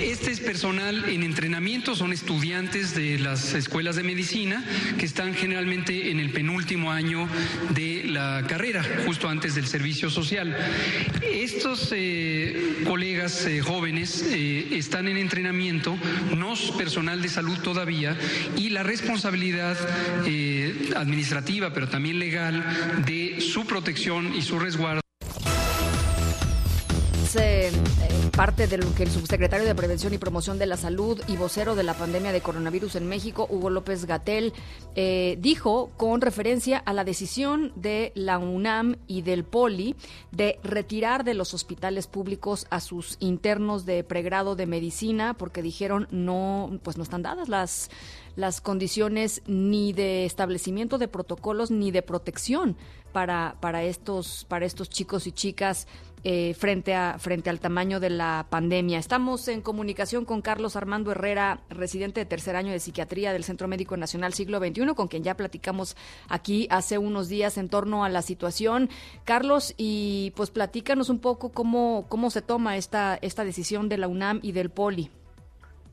Este es personal en entrenamiento, son estudiantes de las escuelas de medicina que están generalmente en el penúltimo año de la carrera, justo antes del servicio social. Estos eh, colegas eh, jóvenes eh, están en entrenamiento, no es personal de salud todavía, y la responsabilidad administrativa, pero también legal, de su protección y su resguardo eh, parte de lo que el subsecretario de Prevención y Promoción de la Salud y vocero de la pandemia de coronavirus en México, Hugo López Gatel, eh, dijo con referencia a la decisión de la UNAM y del POLI de retirar de los hospitales públicos a sus internos de pregrado de medicina porque dijeron no, pues no están dadas las las condiciones ni de establecimiento de protocolos ni de protección para, para, estos, para estos chicos y chicas eh, frente, a, frente al tamaño de la pandemia. Estamos en comunicación con Carlos Armando Herrera, residente de tercer año de psiquiatría del Centro Médico Nacional Siglo XXI, con quien ya platicamos aquí hace unos días en torno a la situación. Carlos, y pues platícanos un poco cómo, cómo se toma esta, esta decisión de la UNAM y del POLI.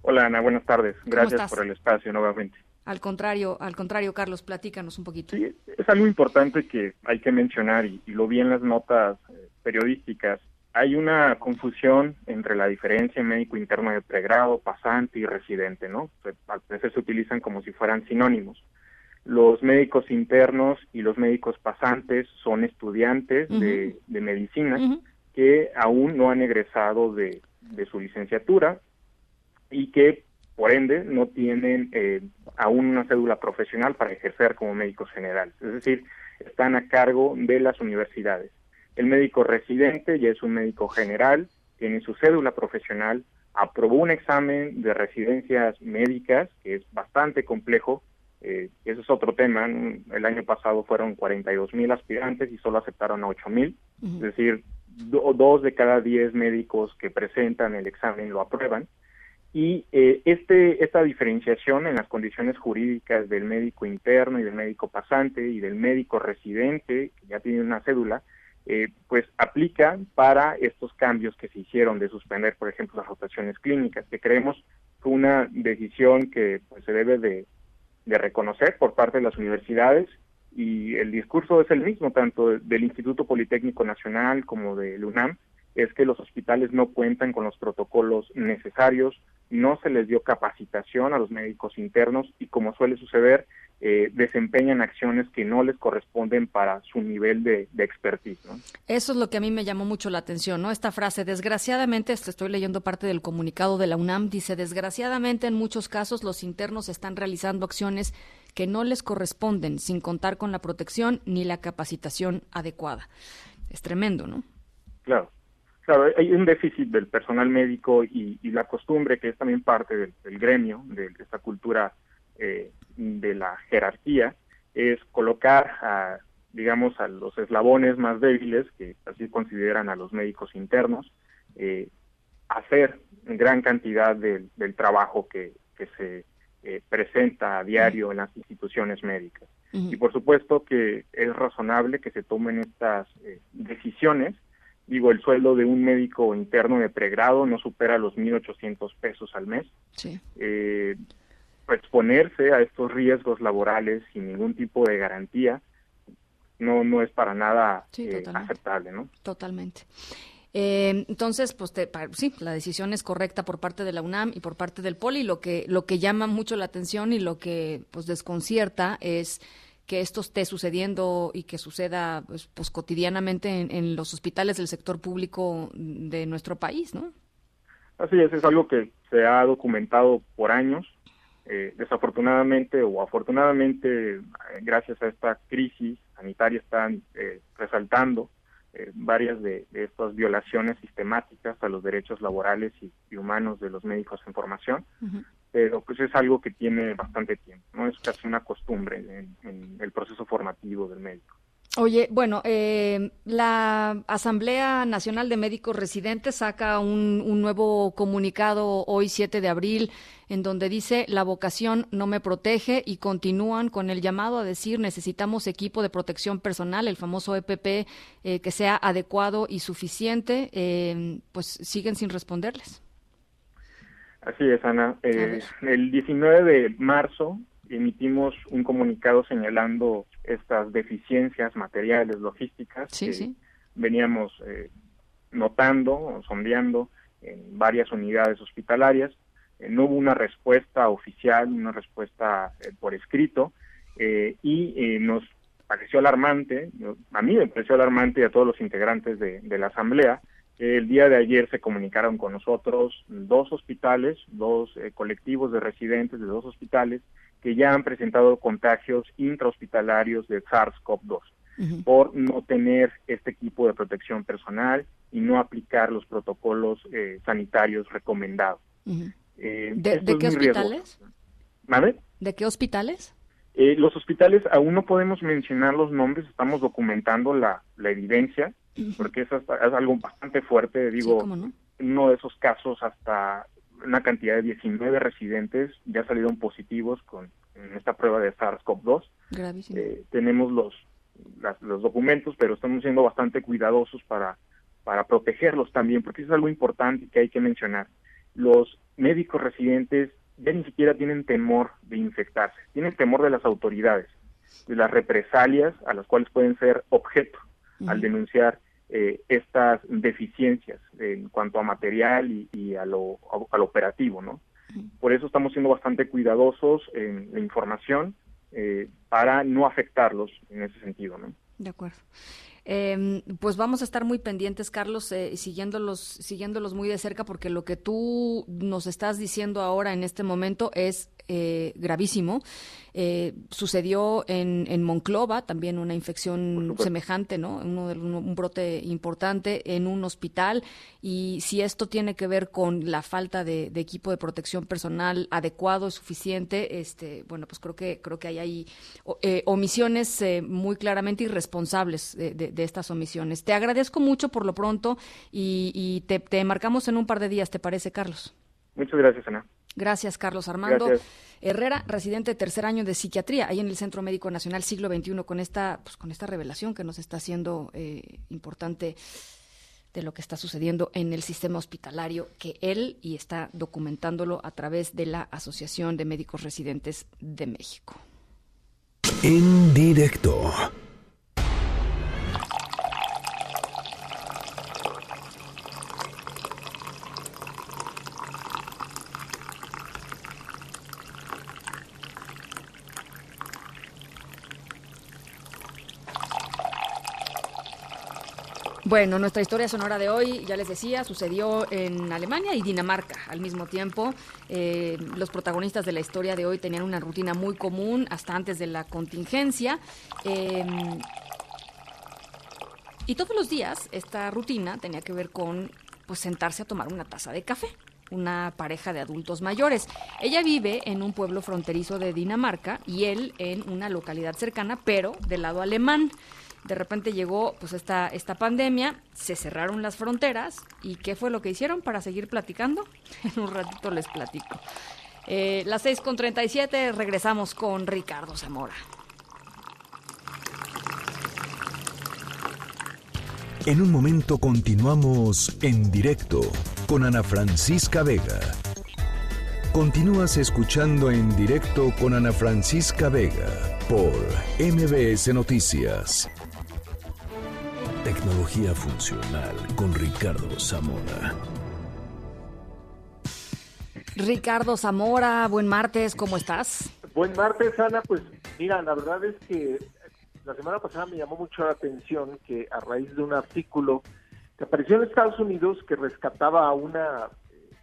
Hola Ana, buenas tardes. Gracias por el espacio nuevamente. Al contrario, al contrario, Carlos, platícanos un poquito. Sí, es algo importante que hay que mencionar y, lo vi en las notas periodísticas. Hay una confusión entre la diferencia en médico interno de pregrado, pasante y residente, ¿no? A veces se utilizan como si fueran sinónimos. Los médicos internos y los médicos pasantes son estudiantes de, medicina que aún no han egresado de, de su licenciatura y que por ende no tienen eh, aún una cédula profesional para ejercer como médicos generales, es decir, están a cargo de las universidades. El médico residente ya es un médico general, tiene su cédula profesional, aprobó un examen de residencias médicas, que es bastante complejo, eh, eso es otro tema, el año pasado fueron 42 mil aspirantes y solo aceptaron a 8 mil, es decir, dos de cada diez médicos que presentan el examen lo aprueban, y eh, este, esta diferenciación en las condiciones jurídicas del médico interno y del médico pasante y del médico residente, que ya tiene una cédula, eh, pues aplica para estos cambios que se hicieron de suspender, por ejemplo, las rotaciones clínicas, que creemos que una decisión que pues, se debe de, de reconocer por parte de las universidades y el discurso es el mismo, tanto del Instituto Politécnico Nacional como del UNAM, es que los hospitales no cuentan con los protocolos necesarios, no se les dio capacitación a los médicos internos y como suele suceder, eh, desempeñan acciones que no les corresponden para su nivel de, expertise. Eso es lo que a mí me llamó mucho la atención, ¿no? Esta frase, desgraciadamente, estoy leyendo parte del comunicado de la UNAM, dice, desgraciadamente en muchos casos los internos están realizando acciones que no les corresponden sin contar con la protección ni la capacitación adecuada. Es tremendo, ¿no? Claro. Claro, hay un déficit del personal médico y, la costumbre, que es también parte del, gremio, de, esta cultura eh, de la jerarquía, es colocar a, digamos, a los eslabones más débiles, que así consideran a los médicos internos, eh, hacer gran cantidad del, trabajo que, se eh, presenta a diario en las instituciones médicas. Y por supuesto que es razonable que se tomen estas decisiones Digo, el sueldo de un médico interno de pregrado no supera los 1.800 pesos al mes. Sí. Exponerse a estos riesgos laborales sin ningún tipo de garantía no no es para nada eh, aceptable, ¿no? Totalmente. Eh, entonces, pues sí, la decisión es correcta por parte de la UNAM y por parte del Poli. Lo que lo que llama mucho la atención y lo que pues desconcierta es que esto esté sucediendo y que suceda pues, pues cotidianamente en, los hospitales del sector público de nuestro país, ¿no? Así es, es algo que se ha documentado por años. Eh, desafortunadamente o afortunadamente, eh, gracias a esta crisis sanitaria, están eh, resaltando varias de, estas violaciones sistemáticas a los derechos laborales y, humanos de los médicos en formación pero pues es algo que tiene bastante tiempo, ¿no? Es casi una costumbre en, el proceso formativo del médico. Oye, bueno, eh, la Asamblea Nacional de Médicos Residentes saca un, un, nuevo comunicado hoy 7 de abril en donde dice la vocación no me protege y continúan con el llamado a decir necesitamos equipo de protección personal, el famoso EPP, eh, que sea adecuado y suficiente, eh, pues siguen sin responderles. Así es, Ana. Eh, el 19 de marzo emitimos un comunicado señalando estas deficiencias materiales, logísticas que veníamos eh, notando, sondeando en varias unidades hospitalarias. Eh, no hubo una respuesta oficial, una respuesta eh, por escrito, y nos pareció alarmante, a mí me pareció alarmante y a todos los integrantes de, de la Asamblea, el día de ayer se comunicaron con nosotros dos hospitales, dos colectivos de residentes de dos hospitales, que ya han presentado contagios intrahospitalarios de SARS-CoV-2 por no tener este equipo de protección personal y no aplicar los protocolos eh, sanitarios recomendados. Eh, ¿De, qué hospitales? ¿De qué hospitales? Eh, los hospitales aún no podemos mencionar los nombres, estamos documentando la, la evidencia, porque es, es, algo bastante fuerte, digo, uno de esos casos hasta una cantidad de 19 residentes ya salieron positivos con en esta prueba de SARS-CoV-2. Eh, tenemos los, los documentos, pero estamos siendo bastante cuidadosos para, para protegerlos también, porque eso es algo importante que hay que mencionar. Los médicos residentes ya ni siquiera tienen temor de infectarse, tienen temor de las autoridades, de las represalias a las cuales pueden ser objeto al denunciar eh, estas deficiencias en cuanto a material y, a, lo, al operativo, ¿no? Por eso estamos siendo bastante cuidadosos en la información eh, para no afectarlos en ese sentido, ¿no? De acuerdo. Eh, pues vamos a estar muy pendientes, Carlos, eh, siguiéndolos, siguiéndolos muy de cerca, porque lo que tú nos estás diciendo ahora en este momento es eh, gravísimo. Eh, sucedió en, en, Monclova también una infección semejante, ¿no? Uno de, un, brote importante en un hospital. Y si esto tiene que ver con la falta de, equipo de protección personal adecuado, suficiente, este, bueno, pues creo que creo que hay ahí eh, omisiones eh, muy claramente irresponsables de, de, estas omisiones. Te agradezco mucho por lo pronto y, y te, te marcamos en un par de días, ¿te parece, Carlos? Muchas gracias, Ana. Gracias, Carlos Armando. Herrera, residente de tercer año de psiquiatría, ahí en el Centro Médico Nacional Siglo XXI, con esta, pues, con esta revelación que nos está haciendo eh, importante de lo que está sucediendo en el sistema hospitalario, que él y está documentándolo a través de la Asociación de Médicos Residentes de México. En directo. Bueno, nuestra historia sonora de hoy, ya les decía, sucedió en Alemania y Dinamarca al mismo tiempo. Eh, los protagonistas de la historia de hoy tenían una rutina muy común hasta antes de la contingencia. Em, y todos los días esta rutina tenía que ver con pues sentarse a tomar una taza de café una pareja de adultos mayores. Ella vive en un pueblo fronterizo de Dinamarca y él en una localidad cercana, pero del lado alemán de repente llegó pues esta, esta pandemia, se cerraron las fronteras y ¿qué fue lo que hicieron para seguir platicando? En un ratito les platico. Eh, las 6 con 37 regresamos con Ricardo Zamora. En un momento continuamos en directo con Ana Francisca Vega. Continúas escuchando en directo con Ana Francisca Vega por MBS Noticias. Tecnología funcional con Ricardo Zamora. Ricardo Zamora, buen martes, ¿cómo estás? Buen martes, Ana. Pues mira, la verdad es que la semana pasada me llamó mucho la atención que a raíz de un artículo que apareció en Estados Unidos que rescataba una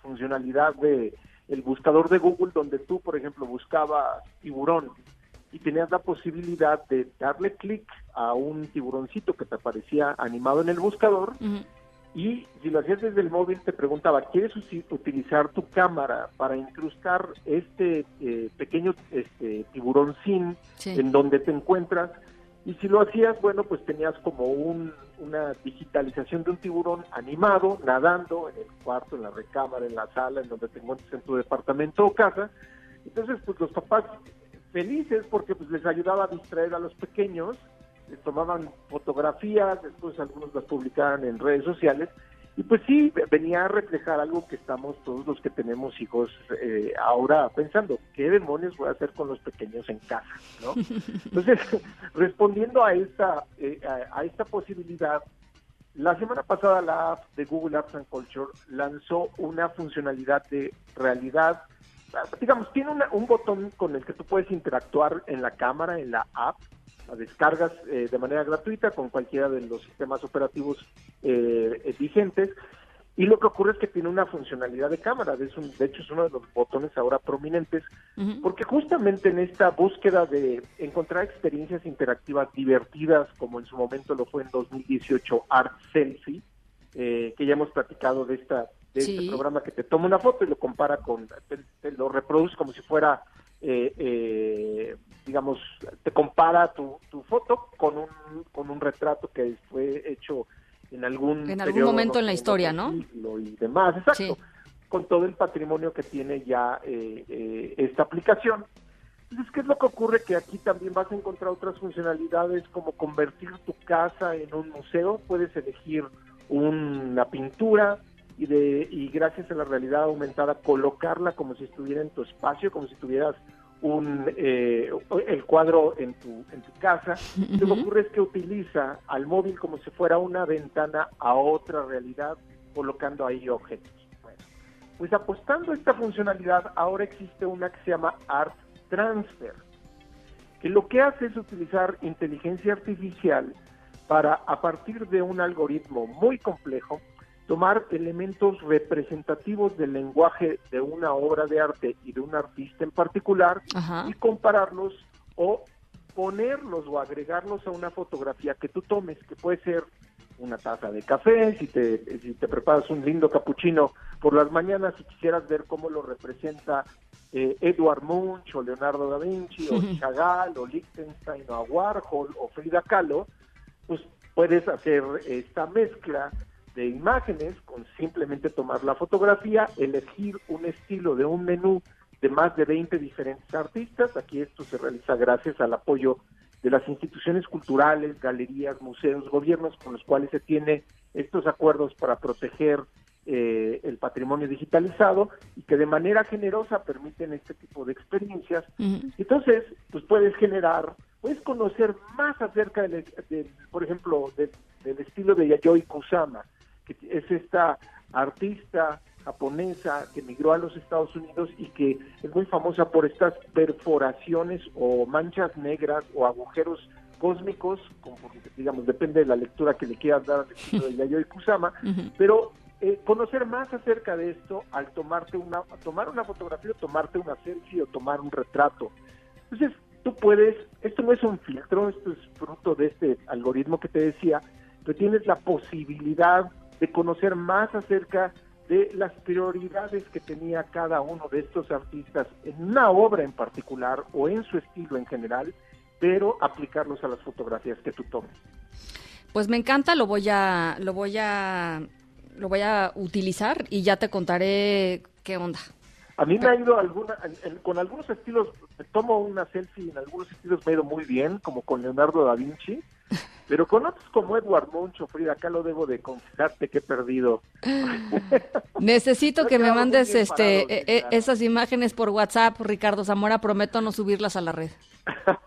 funcionalidad de el buscador de Google donde tú, por ejemplo, buscabas tiburón y tenías la posibilidad de darle clic a un tiburoncito que te aparecía animado en el buscador y si lo hacías desde el móvil te preguntaba, ¿quieres utilizar tu cámara para incrustar este eh, pequeño este, tiburoncín en donde te encuentras? Y si lo hacías, bueno, pues tenías como un, una digitalización de un tiburón animado, nadando en el cuarto, en la recámara, en la sala, en donde te encuentres en tu departamento o casa. Entonces, pues los papás felices porque pues les ayudaba a distraer a los pequeños, les tomaban fotografías, después algunos las publicaban en redes sociales Y pues sí, venía a reflejar algo que estamos todos los que tenemos hijos eh, ahora pensando, ¿qué demonios voy a hacer con los pequeños en casa? ¿no? Entonces, respondiendo a esta, eh, a, a esta posibilidad, la semana pasada la app de Google Arts and Culture lanzó una funcionalidad de realidad, digamos, tiene una- un botón con el que tú puedes interactuar en la cámara, en la app, la descargas eh, de manera gratuita con cualquiera de los sistemas operativos eh, vigentes. Y lo que ocurre es que tiene una funcionalidad de cámara, de, un- de hecho es uno de los botones ahora prominentes, porque justamente en esta búsqueda de encontrar experiencias interactivas divertidas, como en su momento lo fue en 2018 Art Selfie, eh, que ya hemos platicado de esta de Sí. este programa que te toma una foto y lo compara con, te, te lo reproduce como si fuera, eh, eh, digamos, te compara tu, tu foto con un, con un retrato que fue hecho en algún En algún periodo, momento en la historia, ¿no? y demás, exacto, con todo el patrimonio que tiene ya eh, eh, esta aplicación. Entonces, ¿qué es lo que ocurre? Que aquí también vas a encontrar otras funcionalidades como convertir tu casa en un museo. Puedes elegir una pintura y, de, y gracias a la realidad aumentada colocarla como si estuviera en tu espacio, como si tuvieras un eh, el cuadro en tu, en tu casa. Lo que ocurre es que utiliza al móvil como si fuera una ventana a otra realidad, colocando ahí objetos. Bueno, pues apostando a esta funcionalidad, ahora existe una que se llama Art Transfer, que lo que hace es utilizar inteligencia artificial para, a partir de un algoritmo muy complejo, tomar elementos representativos del lenguaje de una obra de arte y de un artista en particular Ajá. y compararlos o ponerlos o agregarlos a una fotografía que tú tomes, que puede ser una taza de café, si te, si te preparas un lindo capuchino por las mañanas y quisieras ver cómo lo representa eh, Edward Munch o Leonardo da Vinci o Chagall o Liechtenstein o Warhol o Frida Kahlo, pues puedes hacer esta mezcla de imágenes con simplemente tomar la fotografía, elegir un estilo de un menú de más de 20 diferentes artistas. Aquí esto se realiza gracias al apoyo de las instituciones culturales, galerías, museos, gobiernos con los cuales se tiene estos acuerdos para proteger eh, el patrimonio digitalizado y que de manera generosa permiten este tipo de experiencias. Entonces, pues puedes generar, puedes conocer más acerca, del, del, por ejemplo, del, del estilo de Yayoi Kusama, que es esta artista japonesa que emigró a los Estados Unidos y que es muy famosa por estas perforaciones o manchas negras o agujeros cósmicos, como, digamos, depende de la lectura que le quieras dar al estilo de Yayoi Kusama, pero eh, conocer más acerca de esto al tomarte una, tomar una fotografía, o tomarte una selfie o tomar un retrato. Entonces, tú puedes, esto no es un filtro, esto es fruto de este algoritmo que te decía, pero tienes la posibilidad de conocer más acerca de las prioridades que tenía cada uno de estos artistas en una obra en particular o en su estilo en general, pero aplicarlos a las fotografías que tú tomes. Pues me encanta, lo voy a, lo voy a, lo voy a utilizar y ya te contaré qué onda. A mí me ha ido alguna, con algunos estilos, me tomo una selfie, en algunos estilos me ha ido muy bien, como con Leonardo da Vinci, pero con otros como Edward Munch o Frida Kahlo debo de confesarte que he perdido. Necesito No que me mandes este parados, eh, eh, esas imágenes por WhatsApp, Ricardo Zamora, prometo no subirlas a la red.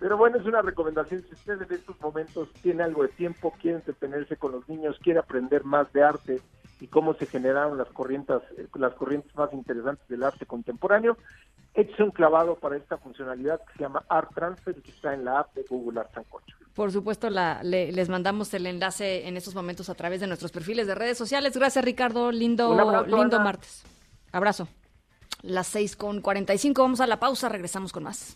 Pero bueno, es una recomendación. Si usted en estos momentos tiene algo de tiempo, quiere entretenerse con los niños, quiere aprender más de arte y cómo se generaron las corrientes, eh, las corrientes más interesantes del arte contemporáneo, échese un clavado para esta funcionalidad que se llama Art Transfer y que está en la app de Google Arts and Culture. Por supuesto, la, le- les mandamos el enlace en estos momentos a través de nuestros perfiles de redes sociales. Gracias, Ricardo. Lindo, abrazo, lindo Ana. martes. Abrazo. Las 6 con 45. Vamos a la pausa. Regresamos con más.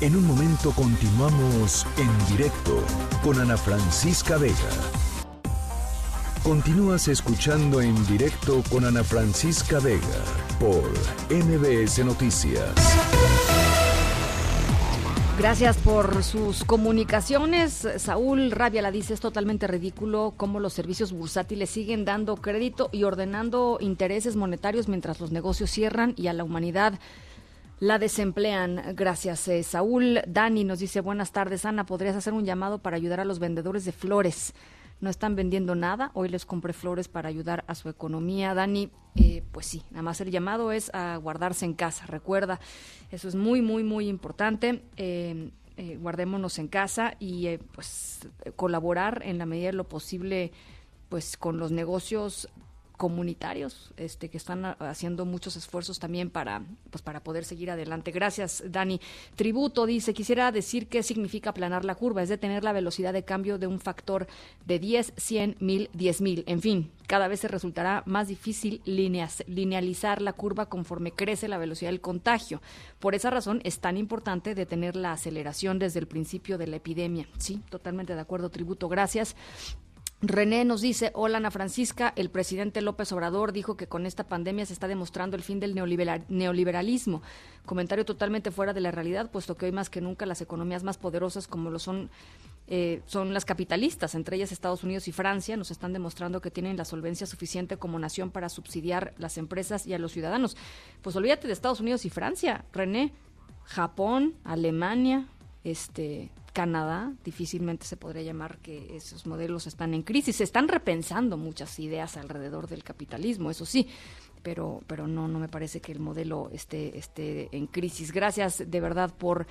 En un momento continuamos en directo con Ana Francisca Vega. Continúas escuchando en directo con Ana Francisca Vega por MBS Noticias. Gracias por sus comunicaciones. Saúl Rabia la dice, es totalmente ridículo cómo los servicios bursátiles siguen dando crédito y ordenando intereses monetarios mientras los negocios cierran y a la humanidad la desemplean. Gracias, eh, Saúl. Dani nos dice, buenas tardes, Ana, ¿podrías hacer un llamado para ayudar a los vendedores de flores? No están vendiendo nada. Hoy les compré flores para ayudar a su economía. Dani, eh, pues sí, nada más el llamado es a guardarse en casa. Recuerda, eso es muy, muy, muy importante. Eh, eh, guardémonos en casa y pues colaborar en la medida de lo posible pues con los negocios comunitarios este, que están haciendo muchos esfuerzos también para, pues, para poder seguir adelante. Gracias, Dani. Tributo dice, quisiera decir qué significa aplanar la curva, es detener la velocidad de cambio de un factor de 10, 100, 1000, 10.000. En fin, cada vez se resultará más difícil linealizar la curva conforme crece la velocidad del contagio. Por esa razón es tan importante detener la aceleración desde el principio de la epidemia. Sí, totalmente de acuerdo, Tributo. Gracias. René nos dice, hola Ana Francisca, el presidente López Obrador dijo que con esta pandemia se está demostrando el fin del neoliberalismo. Comentario totalmente fuera de la realidad, puesto que hoy más que nunca las economías más poderosas como lo son eh, son las capitalistas, entre ellas Estados Unidos y Francia, nos están demostrando que tienen la solvencia suficiente como nación para subsidiar las empresas y a los ciudadanos. Pues olvídate de Estados Unidos y Francia, René, Japón, Alemania, este, Canadá, difícilmente se podría llamar que esos modelos están en crisis. Se están repensando muchas ideas alrededor del capitalismo, eso sí, pero, pero no, no me parece que el modelo esté, esté en crisis. Gracias de verdad por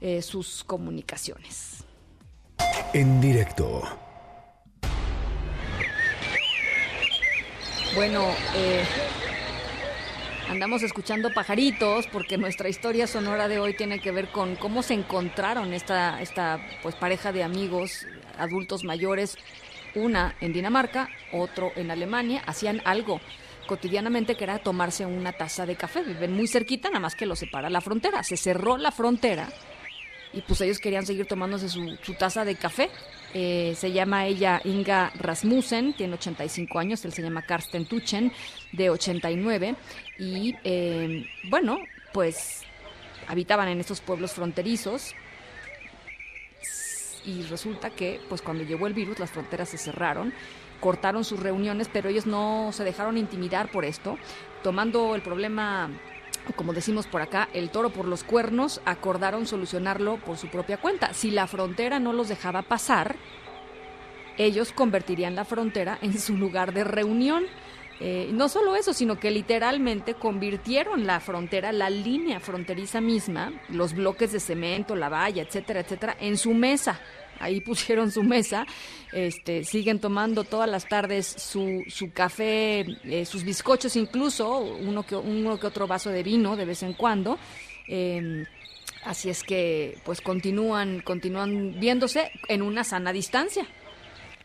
eh, sus comunicaciones. En directo. Bueno, eh, Andamos escuchando pajaritos porque nuestra historia sonora de hoy tiene que ver con cómo se encontraron esta, esta pues pareja de amigos adultos mayores, una en Dinamarca, otro en Alemania, hacían algo cotidianamente que era tomarse una taza de café. Viven muy cerquita, nada más que lo separa la frontera. Se cerró la frontera y pues ellos querían seguir tomándose su, taza de café. Eh, se llama ella Inga Rasmussen, tiene 85 años, él se llama Karsten Tuchen, de 89, y eh, bueno, pues habitaban en estos pueblos fronterizos, y resulta que pues cuando llegó el virus las fronteras se cerraron, cortaron sus reuniones, pero ellos no se dejaron intimidar por esto, tomando el problema como decimos por acá, el toro por los cuernos, acordaron solucionarlo por su propia cuenta. Si la frontera no los dejaba pasar, ellos convertirían la frontera en su lugar de reunión. Eh, no solo eso, sino que literalmente convirtieron la frontera, la línea fronteriza misma, los bloques de cemento, la valla, etcétera, etcétera, en su mesa ahí pusieron su mesa, este, siguen tomando todas las tardes su, su café, eh, sus bizcochos incluso, uno que, uno que otro vaso de vino de vez en cuando. Em, así es que pues continúan, continúan viéndose en una sana distancia.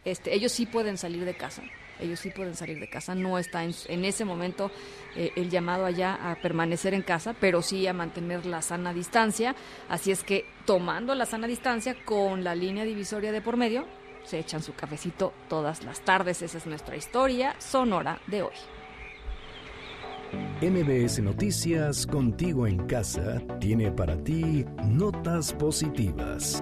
Este, ellos sí pueden salir de casa ellos sí pueden salir de casa, no está en, ese momento eh, el llamado allá a permanecer en casa, pero sí a mantener la sana distancia, así es que tomando la sana distancia con la línea divisoria de por medio, se echan su cafecito todas las tardes, esa es nuestra historia sonora de hoy. MBS Noticias Contigo en Casa tiene para ti notas positivas.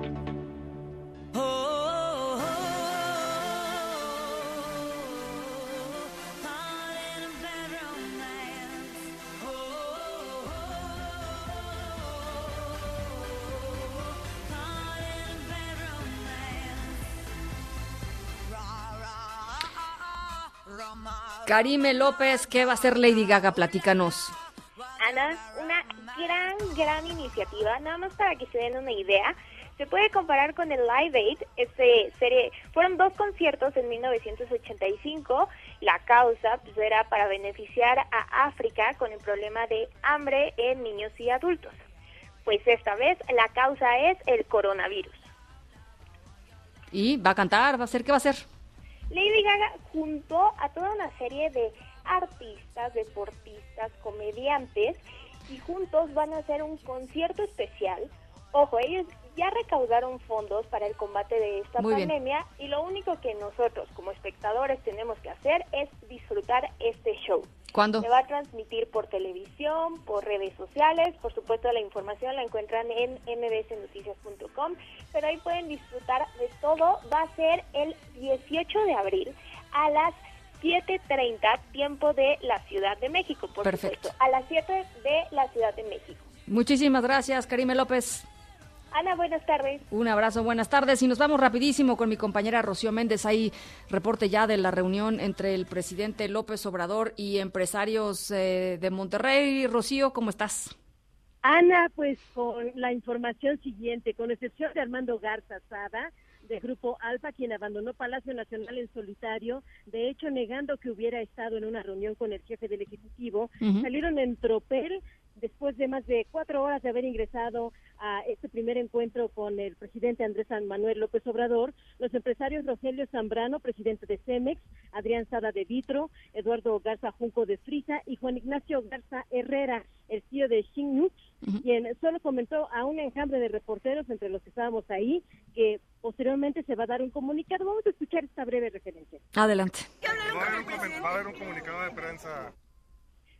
Karime López, ¿qué va a hacer Lady Gaga? Platícanos. Ana, una gran, gran iniciativa, nada más para que se den una idea. Se puede comparar con el Live Aid, este serie, fueron dos conciertos en 1985. La causa pues, era para beneficiar a África con el problema de hambre en niños y adultos. Pues esta vez la causa es el coronavirus. ¿Y va a cantar? ¿Va a ser qué va a hacer? Lady Gaga juntó a toda una serie de artistas, deportistas, comediantes y juntos van a hacer un concierto especial. Ojo, ellos ya recaudaron fondos para el combate de esta pandemia y lo único que nosotros como espectadores tenemos que hacer es disfrutar este show. ¿Cuándo? Se va a transmitir por televisión, por redes sociales, por supuesto la información la encuentran en mbsnoticias.com, pero ahí pueden disfrutar de todo. Va a ser el 18 de abril a las 7.30 tiempo de la Ciudad de México, por Perfecto. supuesto, a las 7 de la Ciudad de México. Muchísimas gracias, Karime López. Ana, buenas tardes. Un abrazo, buenas tardes. Y nos vamos rapidísimo con mi compañera Rocío Méndez. Hay reporte ya de la reunión entre el presidente López Obrador y empresarios eh, de Monterrey. Rocío, ¿cómo estás? Ana, pues con la información siguiente, con excepción de Armando Garza Sada, de Grupo Alfa, quien abandonó Palacio Nacional en solitario, de hecho negando que hubiera estado en una reunión con el jefe del Ejecutivo, salieron en tropel después de más de cuatro horas de haber ingresado a este primer encuentro con el presidente Andrés Manuel López Obrador, los empresarios Rogelio Zambrano, presidente de Cemex, Adrián Sada de Vitro, Eduardo Garza Junco de Frisa y Juan Ignacio Garza Herrera, el CEO de Xinyu, quien solo comentó a un enjambre de reporteros entre los que estábamos ahí que posteriormente se va a dar un comunicado. Vamos a escuchar esta breve referencia. Adelante. Va a haber un comunicado de prensa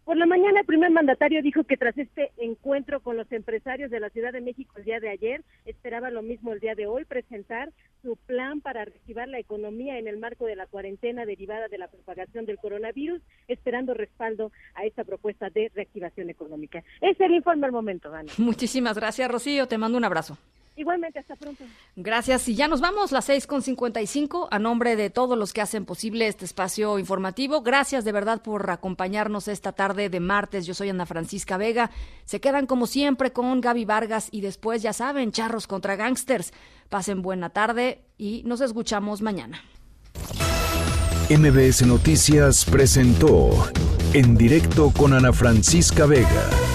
por la mañana el primer mandatario dijo que tras este encuentro con los empresarios de la Ciudad de México el día de ayer, esperaba lo mismo el día de hoy, presentar su plan para reactivar la economía en el marco de la cuarentena derivada de la propagación del coronavirus, esperando respaldo a esta propuesta de reactivación económica. Es el informe al momento, Ana. Muchísimas gracias, Rocío. Te mando un abrazo. Igualmente, hasta pronto. Gracias. Y ya nos vamos, las seis con cincuenta y cinco, a nombre de todos los que hacen posible este espacio informativo. Gracias de verdad por acompañarnos esta tarde de martes. Yo soy Ana Francisca Vega. Se quedan como siempre con Gaby Vargas y después, ya saben, charros contra gangsters. Pasen buena tarde y nos escuchamos mañana. MBS Noticias presentó En directo con Ana Francisca Vega.